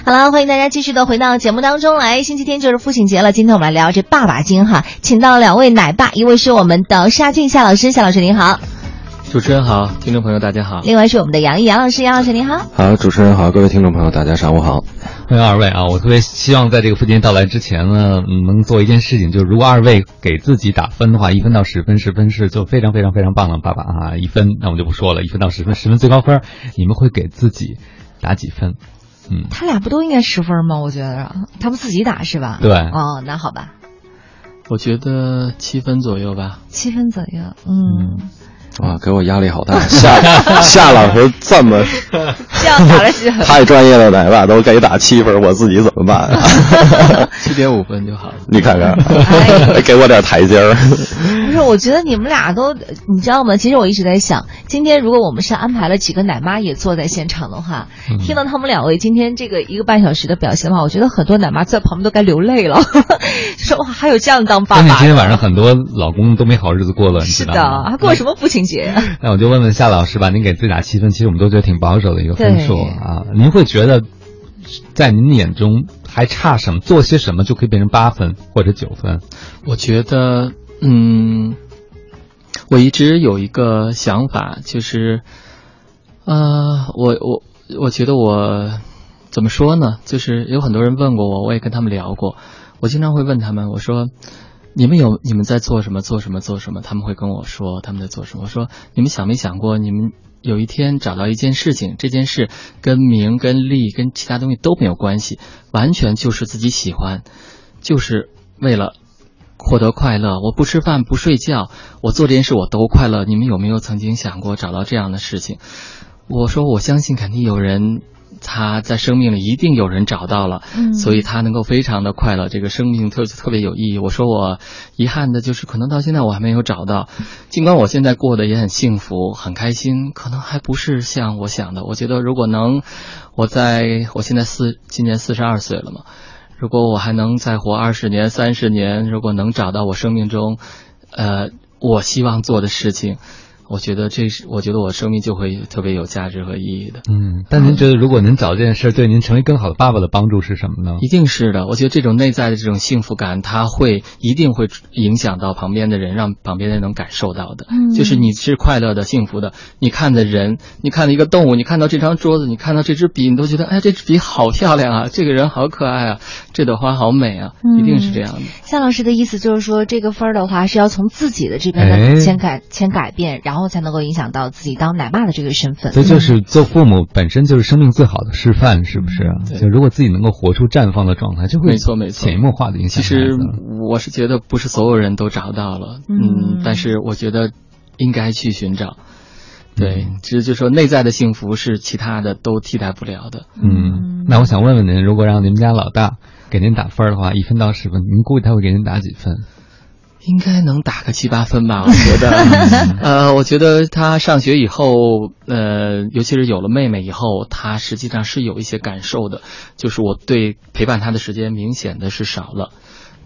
好了，欢迎大家继续的回到节目当中来。星期天就是父亲节了，今天我们来聊这爸爸经哈，请到两位奶爸，一位是我们的沙俊夏老师，夏老师您好；主持人好，听众朋友大家好。另外是我们的杨毅杨老师，杨老师您好。好，主持人好，各位听众朋友，大家上午好。欢迎二位啊！我特别希望在这个父亲节到来之前呢，嗯能做一件事情，就是如果二位给自己打分的话，一分到十分，十分是就非常非常非常棒了，爸爸啊！一分那我就不说了，一分到十分，十分最高分，你们会给自己打几分？嗯，他俩不都应该十分吗？我觉得他们自己打是吧？对。哦，那好吧。我觉得七分左右吧。七分左右，嗯。哇，给我压力好大！夏夏老师这么 这样打了几分？太专业的奶爸都给打七分，我自己怎么办？七点五分就好了。你看看，给我点台阶儿。不是，我觉得你们俩都，你知道吗？其实我一直在想，今天如果我们是安排了几个奶妈也坐在现场的话，嗯听到他们两位今天这个一个半小时的表现的话，我觉得很多奶妈在旁边都该流泪了，说哇，还有这样当爸爸。今天晚上很多老公都没好日子过了，你知是的，道吗？还过什么父那我就问问夏老师吧，您给自己打七分，其实我们都觉得挺保守的一个分数啊。您会觉得，在您眼中还差什么？做些什么就可以变成八分或者九分？我觉得，嗯，我一直有一个想法，就是，呃，我我我觉得我怎么说呢？就是有很多人问过我，我也跟他们聊过。我经常会问他们，我说：“你们有你们在做什么？做什么？做什么？”他们会跟我说他们在做什么。我说：“你们想没想过，你们有一天找到一件事情，这件事跟名、跟利、跟其他东西都没有关系，完全就是自己喜欢，就是为了。”获得快乐，我不吃饭不睡觉，我做这件事我都快乐。你们有没有曾经想过找到这样的事情？我说我相信肯定有人他在生命里一定有人找到了，嗯所以他能够非常的快乐，这个生命特特别有意义。我说我遗憾的就是，可能到现在我还没有找到，尽管我现在过得也很幸福、很开心，可能还不是像我想的。我觉得如果能，我在我现在四今年四十二岁了嘛，如果我还能再活二十年、三十年，如果能找到我生命中，呃，我希望做的事情。我觉得这是，我觉得我生命就会特别有价值和意义的。嗯，但您觉得如果您找这件事儿对您成为更好的爸爸的帮助是什么呢？一定是的，我觉得这种内在的这种幸福感，它会一定会影响到旁边的人，让旁边的人能感受到的。嗯就是你是快乐的、幸福的，你看的人，你看的一个动物，你看到这张桌子，你看到这支笔，你都觉得，哎，这支笔好漂亮啊，这个人好可爱啊，这朵花好美啊，嗯一定是这样的。夏老师的意思就是说，这个分儿的话是要从自己的这边哎的先改先改变，然后才能够影响到自己当奶爸的这个身份。所以就是做父母本身就是生命最好的示范，是不是啊？就如果自己能够活出绽放的状态，就会没错没错潜移默化的影响其实。我是觉得不是所有人都找到了，嗯但是我觉得应该去寻找。嗯对，其实就说内在的幸福是其他的都替代不了的。嗯，那我想问问您，如果让你们家老大给您打分的话，一分到十分，您估计他会给您打几分？应该能打个七八分吧，我觉得。呃，我觉得他上学以后，呃，尤其是有了妹妹以后，他实际上是有一些感受的，就是我对陪伴他的时间明显的是少了。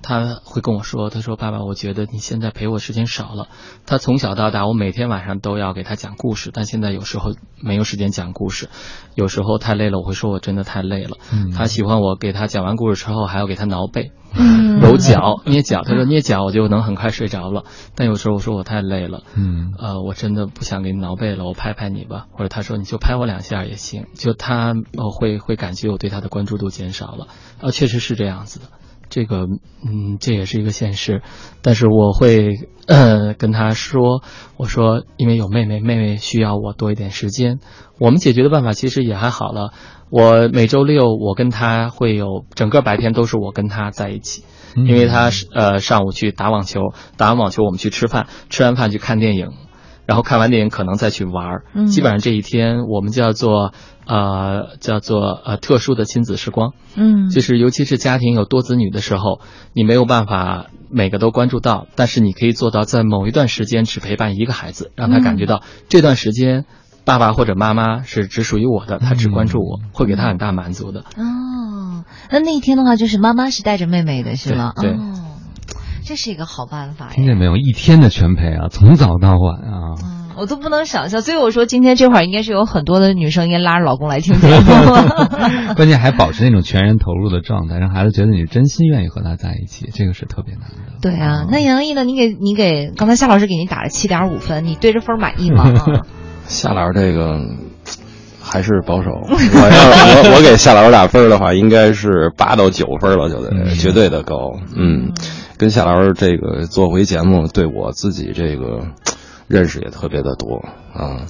他会跟我说：“他说爸爸，我觉得你现在陪我时间少了。他从小到大，我每天晚上都要给他讲故事，但现在有时候没有时间讲故事，有时候太累了，我会说我真的太累了。嗯他喜欢我给他讲完故事之后，还要给他挠背。嗯揉脚、捏脚，他说捏脚我就能很快睡着了。但有时候我说我太累了，嗯呃，我真的不想给你挠背了，我拍拍你吧。或者他说你就拍我两下也行。就他呃会会感觉我对他的关注度减少了，呃，确实是这样子的。这个嗯，这也是一个现实，但是我会呃跟他说，我说因为有妹妹，妹妹需要我多一点时间。我们解决的办法其实也还好了。我每周六我跟他会有整个白天都是我跟他在一起，因为他是呃上午去打网球，打完网球我们去吃饭，吃完饭去看电影，然后看完电影可能再去玩儿。嗯基本上这一天我们叫做呃叫做呃特殊的亲子时光。嗯就是尤其是家庭有多子女的时候，你没有办法每个都关注到，但是你可以做到在某一段时间只陪伴一个孩子，让他感觉到这段时间爸爸或者妈妈是只属于我的，他只关注我，会给他很大满足的。哦，那那一天的话，就是妈妈是带着妹妹的是吗？对对哦，这是一个好办法。听见没有？一天的全陪啊，从早到晚啊。我都不能想象，所以我说今天这会儿应该是有很多的女生应该拉着老公来听节目。关键还保持那种全然投入的状态，让孩子觉得你真心愿意和他在一起，这个是特别难的。对啊，那杨毅呢？你给你给刚才夏老师给您打了七点五分，你对这分满意吗？啊 夏老师这个还是保守，我要我我给夏老师打分的话，应该是八到九分了，就得绝对的高。嗯，跟夏老师这个做回节目，对我自己这个认识也特别的多啊。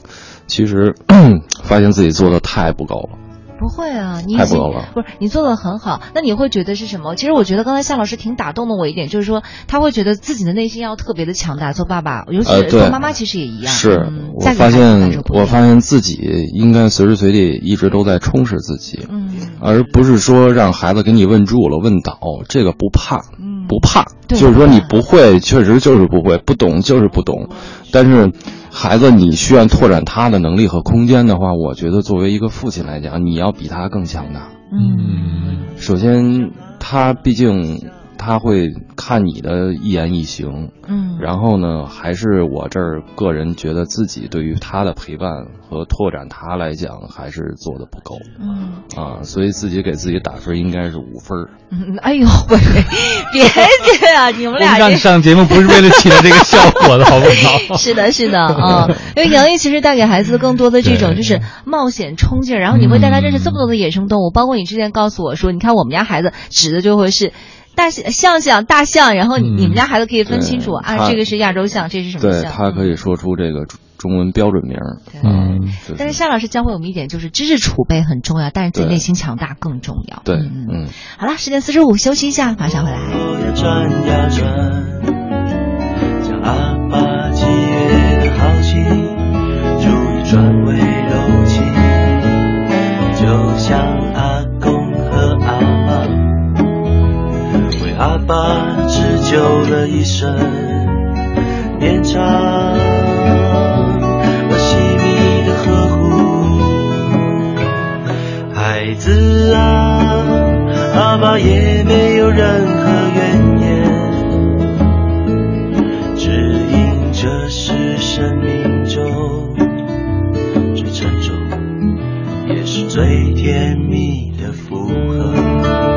其实 发现自己做的太不够了。不会啊，你已经太不高了不是你做的很好。那你会觉得是什么？其实我觉得刚才夏老师挺打动了我一点，就是说他会觉得自己的内心要特别的强大。做爸爸，尤其是做妈妈，其实也一样。是嗯，我发现我发现自己应该随时随地一直都在充实自己，嗯，而不是说让孩子给你问住了、问倒，这个不怕，嗯不怕，就是说你不会，确实就是不会，不懂就是不懂，但是。孩子，你需要拓展他的能力和空间的话，我觉得作为一个父亲来讲，你要比他更强大。嗯，首先，他毕竟他会看你的一言一行，嗯，然后呢，还是我这儿个人觉得自己对于他的陪伴和拓展他来讲，还是做的不够，嗯啊，所以自己给自己打分应该是五分儿。嗯，哎呦喂，别介啊，你们俩让你上节目不是为了起到这个效果的，好不好？是的，是的啊，因为杨毅其实带给孩子更多的这种就是冒险冲劲儿，然后你会带他认识这么多的野生动物，包括你之前告诉我说，你看我们家孩子指的就会是。大象、象象、大象，然后你、们家孩子可以分清楚啊，这个是亚洲象，这是什么象？对他可以说出这个中中文标准名儿。嗯，但是夏老师教会我们一点，就是知识储备很重要，但是自己内心强大更重要。对，嗯嗯。好了，十点四十五，休息一下，马上回来。转呀转，将阿巴契约的好奇，终于转为久了一生年长，我细密的呵护。孩子啊，阿爸也没有任何怨言，只因这是生命中最沉重，也是最甜蜜的负荷。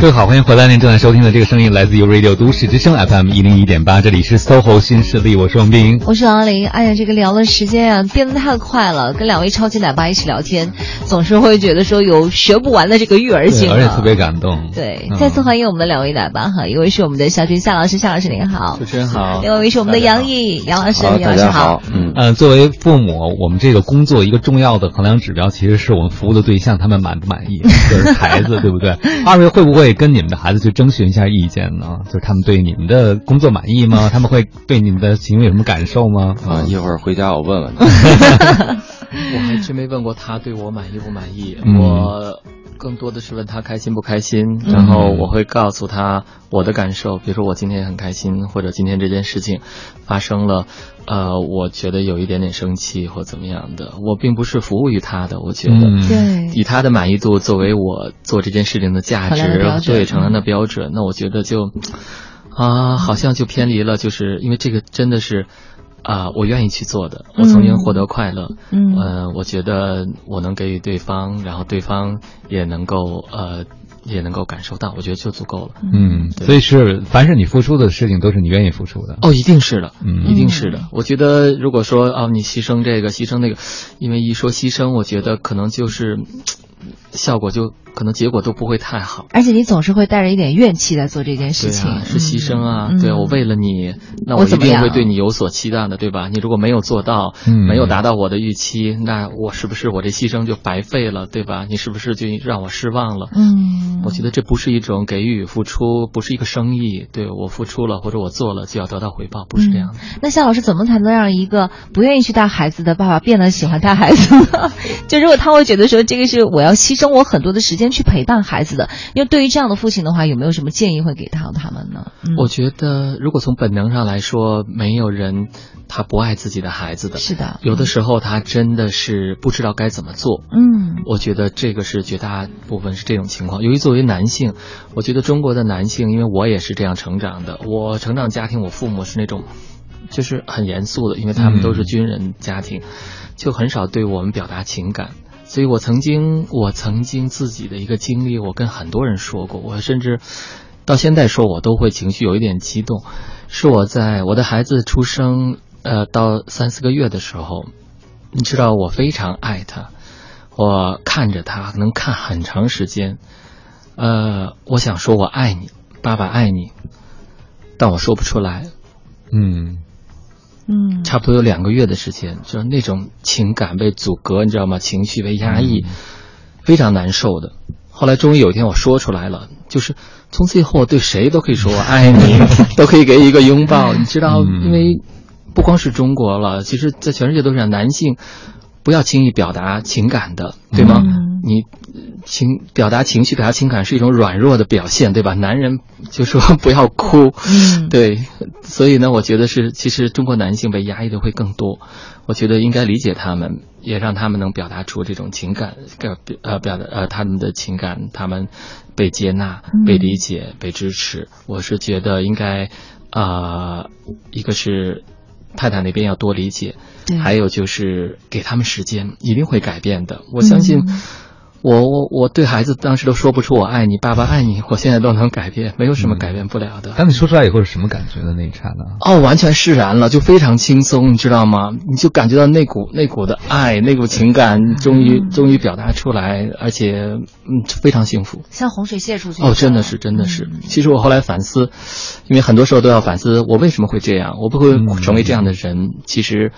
各位好，欢迎回来！您正在收听的这个声音来自于 Radio 都市之声 FM 一零一点八，这里是 SOHO 新势力，我是王斌。我是王琳。哎呀，这个聊的时间啊变得太快了，跟两位超级奶爸一起聊天，总是会觉得说有学不完的这个育儿经、啊，而且特别感动。对，嗯再次欢迎我们的两位奶爸哈，一位是我们的小军夏老师，夏老师您好；主持人好。另外一位是我们的杨毅，杨老师，好杨老师好。嗯，呃，作为父母，我们这个工作一个重要的衡量指标，其实是我们服务的对象他们满不满意，就是孩子，对不对？二位会不会跟你们的孩子去征询一下意见呢？就是他们对你们的工作满意吗？他们会对你们的行为有什么感受吗？啊，一会儿回家我问问。我还真没问过他对我满意不满意，嗯我更多的是问他开心不开心，然后我会告诉他我的感受，比如说我今天很开心，或者今天这件事情发生了，呃，我觉得有一点点生气或怎么样的，我并不是服务于他的，我觉得，嗯对以他的满意度作为我做这件事情的价值，准对承担的标准，那我觉得就啊，好像就偏离了，就是因为这个真的是。啊、我愿意去做的，我曾经获得快乐，嗯呃，我觉得我能给予对方，然后对方也能够呃也能够感受到，我觉得就足够了。嗯，所以是凡是你付出的事情，都是你愿意付出的。哦，一定是的，嗯一定是的。我觉得如果说哦，你牺牲这个，牺牲那个，因为一说牺牲，我觉得可能就是效果就可能结果都不会太好。而且你总是会带着一点怨气在做这件事情，啊，是牺牲啊！嗯对啊，我为了你，那我一定会对你有所期待的，对吧？你如果没有做到，嗯没有达到我的预期，那我是不是我这牺牲就白费了，对吧？你是不是就让我失望了？嗯，我觉得这不是一种给予付出，不是一个生意。对我付出了或者我做了就要得到回报，不是这样的。那夏老师怎么才能让一个不愿意去带孩子的爸爸变得喜欢带孩子呢？就如果他会觉得说这个是我要牺牲我很多的时间去陪伴孩子的，因为对于这样的父亲的话，有没有什么建议会给到他们呢？嗯我觉得，如果从本能上来说，没有人他不爱自己的孩子的。是的，有的时候他真的是不知道该怎么做。嗯，我觉得这个是绝大部分是这种情况。由于作为男性，我觉得中国的男性，因为我也是这样成长的，我成长家庭，我父母是那种。就是很严肃的，因为他们都是军人家庭，就很少对我们表达情感。所以我曾经，我曾经自己的一个经历，我跟很多人说过，我甚至到现在说，我都会情绪有一点激动。是我在我的孩子出生，呃，到三四个月的时候，你知道我非常爱他，我看着他能看很长时间，呃，我想说我爱你，爸爸爱你，但我说不出来。嗯嗯，差不多有两个月的时间，就是那种情感被阻隔，你知道吗？情绪被压抑，非常难受的。后来终于有一天我说出来了，就是从此以后我对谁都可以说我爱你，都可以给一个拥抱，你知道，因为不光是中国了，其实在全世界都是这样，男性不要轻易表达情感的，对吗？你情表达情绪、表达情感是一种软弱的表现，对吧？男人就说不要哭，对，所以呢，我觉得是其实中国男性被压抑的会更多。我觉得应该理解他们，也让他们能表达出这种情感，表呃表达呃他们的情感，他们被接纳、被理解、被支持。我是觉得应该啊、一个是太太那边要多理解，还有就是给他们时间，一定会改变的。我相信。我我我对孩子当时都说不出我爱你，爸爸爱你，我现在都能改变，没有什么改变不了的。当你说出来以后是什么感觉的那一刹那？哦，完全释然了，就非常轻松，你知道吗？你就感觉到那股那股的爱，那股情感终于、终于表达出来，而且嗯非常幸福。像洪水泄出去哦，真的是真的是。其实我后来反思，因为很多时候都要反思，我为什么会这样？我不会成为这样的人。其实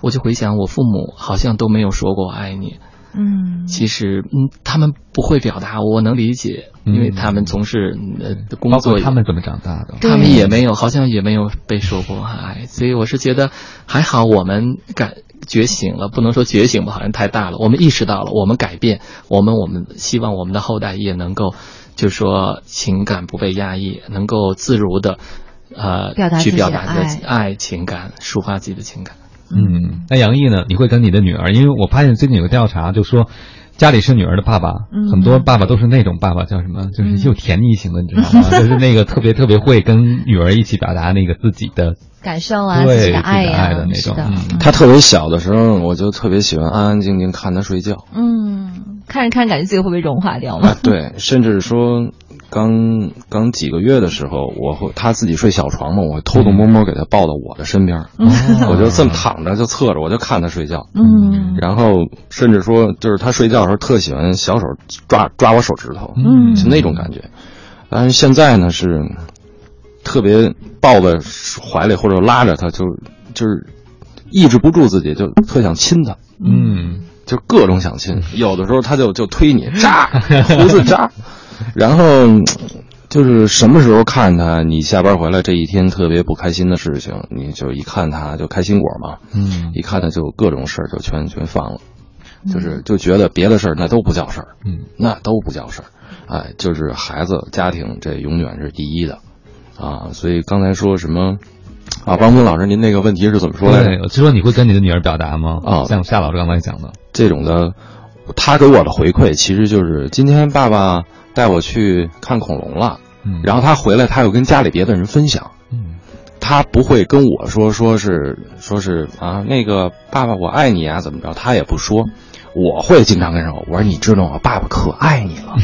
我就回想，我父母好像都没有说过我爱你。嗯，其实，嗯，他们不会表达，我能理解，因为他们从事呃工作，包括他们怎么长大的，他们也没有，好像也没有被说过爱，所以我是觉得还好，我们感觉醒了，不能说觉醒吧，好像太大了，我们意识到了，我们改变，我们我们希望我们的后代也能够，就是说情感不被压抑，能够自如的，呃，表达去表达自自己的爱。情感，抒发自己的情感。嗯，那杨毅呢？你会跟你的女儿，因为我发现最近有个调查，就说家里是女儿的爸爸，嗯很多爸爸都是那种爸爸，叫什么？就是又甜腻型的，你知道吗？就是那个特别特别会跟女儿一起表达那个自己的感受啊，对自己的爱呀、爱的那种。他特别小的时候，我就特别喜欢安安静静看他睡觉。嗯，看着看着感觉自己会被融化掉吗啊？，对，甚至说刚刚几个月的时候，我会他自己睡小床嘛，我会偷偷摸摸给他抱到我的身边，嗯 我就这么躺着就侧着，我就看他睡觉。嗯然后甚至说，就是他睡觉的时候特喜欢小手抓抓我手指头，嗯就那种感觉。但是现在呢是特别抱在怀里或者拉着他，就就是抑制不住自己，就特想亲他。嗯，就各种想亲，有的时候他就就推你扎 胡子扎，然后就是什么时候看他，你下班回来这一天特别不开心的事情，你就一看他就开心果嘛，嗯，一看他就各种事儿就全全放了，就是就觉得别的事儿那都不叫事儿，嗯，那都不叫事儿，哎，就是孩子家庭这永远是第一的，啊，所以刚才说什么。啊，王峰老师，您那个问题是怎么说来着？对，就说你会跟你的女儿表达吗？啊像夏老师刚才讲的，这种的，他给我的回馈其实就是今天爸爸带我去看恐龙了，嗯然后他回来他又跟家里别的人分享，嗯，他不会跟我说说是说是啊那个爸爸我爱你啊怎么着，他也不说，我会经常跟人说，我说你知道吗，爸爸可爱你了，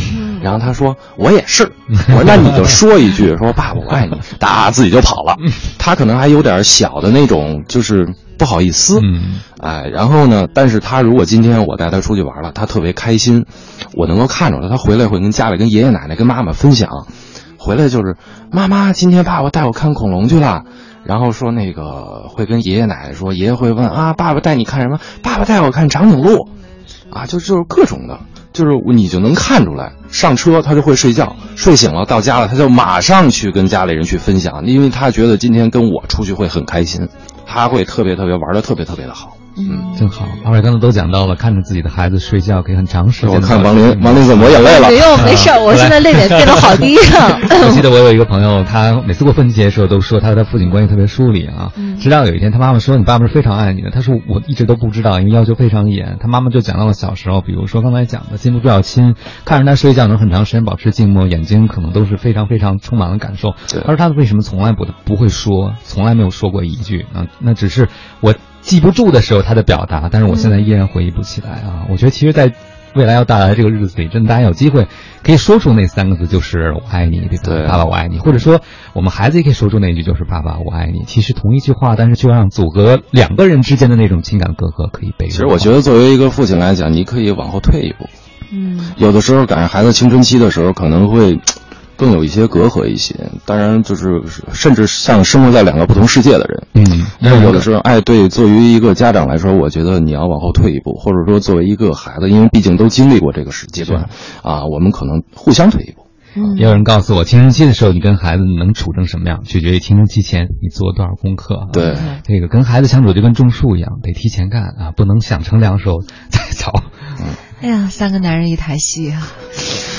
然后他说我也是，我说那你就说一句 说爸爸我爱你，哒自己就跑了，他可能还有点小的那种就是不好意思，嗯，哎，然后呢，但是他如果今天我带他出去玩了，他特别开心，我能够看着他，他回来会跟家里跟爷爷奶奶跟妈妈分享，回来就是妈妈今天爸爸带我看恐龙去了。然后说那个会跟爷爷奶奶说，爷爷会问啊，爸爸带你看什么？爸爸带我看长颈鹿，啊，就就是各种的，就是你就能看出来，上车他就会睡觉，睡醒了到家了他就马上去跟家里人去分享，因为他觉得今天跟我出去会很开心，他会特别特别玩的特别特别的好。嗯，真好。二位刚才都讲到了，看着自己的孩子睡觉可以很长时间。我看王林，王林怎么抹眼泪了？没有，没事儿，我现在泪点变得好低啊。我记得我有一个朋友，他每次过父亲节的时候都说他和他父亲关系特别疏离啊。嗯直到有一天，他妈妈说：“你爸爸是非常爱你的。”他说：“我一直都不知道，因为要求非常严。”他妈妈就讲到了小时候，比如说刚才讲的，禁不住要亲，看着他睡觉能很长时间保持静默，眼睛可能都是非常非常充满了感受。他说他为什么从来不不会说，从来没有说过一句啊？那只是我记不住的时候他的表达，但是我现在依然回忆不起来啊。我觉得其实，在未来要到来的这个日子里，真的大家有机会可以说出那三个字，就是“我爱你”，对爸爸我爱你，或者说我们孩子也可以说出那句，就是“爸爸我爱你”。其实同一句话，但是就让阻隔两个人之间的那种情感隔阂可以被。其实我觉得，作为一个父亲来讲，你可以往后退一步。嗯，有的时候赶上孩子青春期的时候，可能会更有一些隔阂一些。当然，就是甚至像生活在两个不同世界的人。嗯，但是有的时候，哎，对，作为一个家长来说，我觉得你要往后退一步，或者说作为一个孩子，因为毕竟都经历过这个时阶段，啊，我们可能互相退一步。嗯也有人告诉我，青春期的时候你跟孩子能处成什么样，取决于青春期前你做多少功课啊。对，这个跟孩子相处就跟种树一样，得提前干啊，不能想乘凉时候再走。哎呀，三个男人一台戏啊！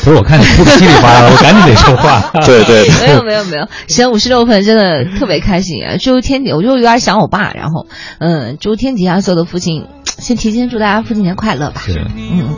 不是，我看你哭的稀里哗啦的，我赶紧得说话。对对没有没有没有，时间五十六分，真的特别开心啊！祝天底，我就有点想我爸，然后嗯，祝天底下所有的父亲，先提前祝大家父亲节快乐吧。是，嗯，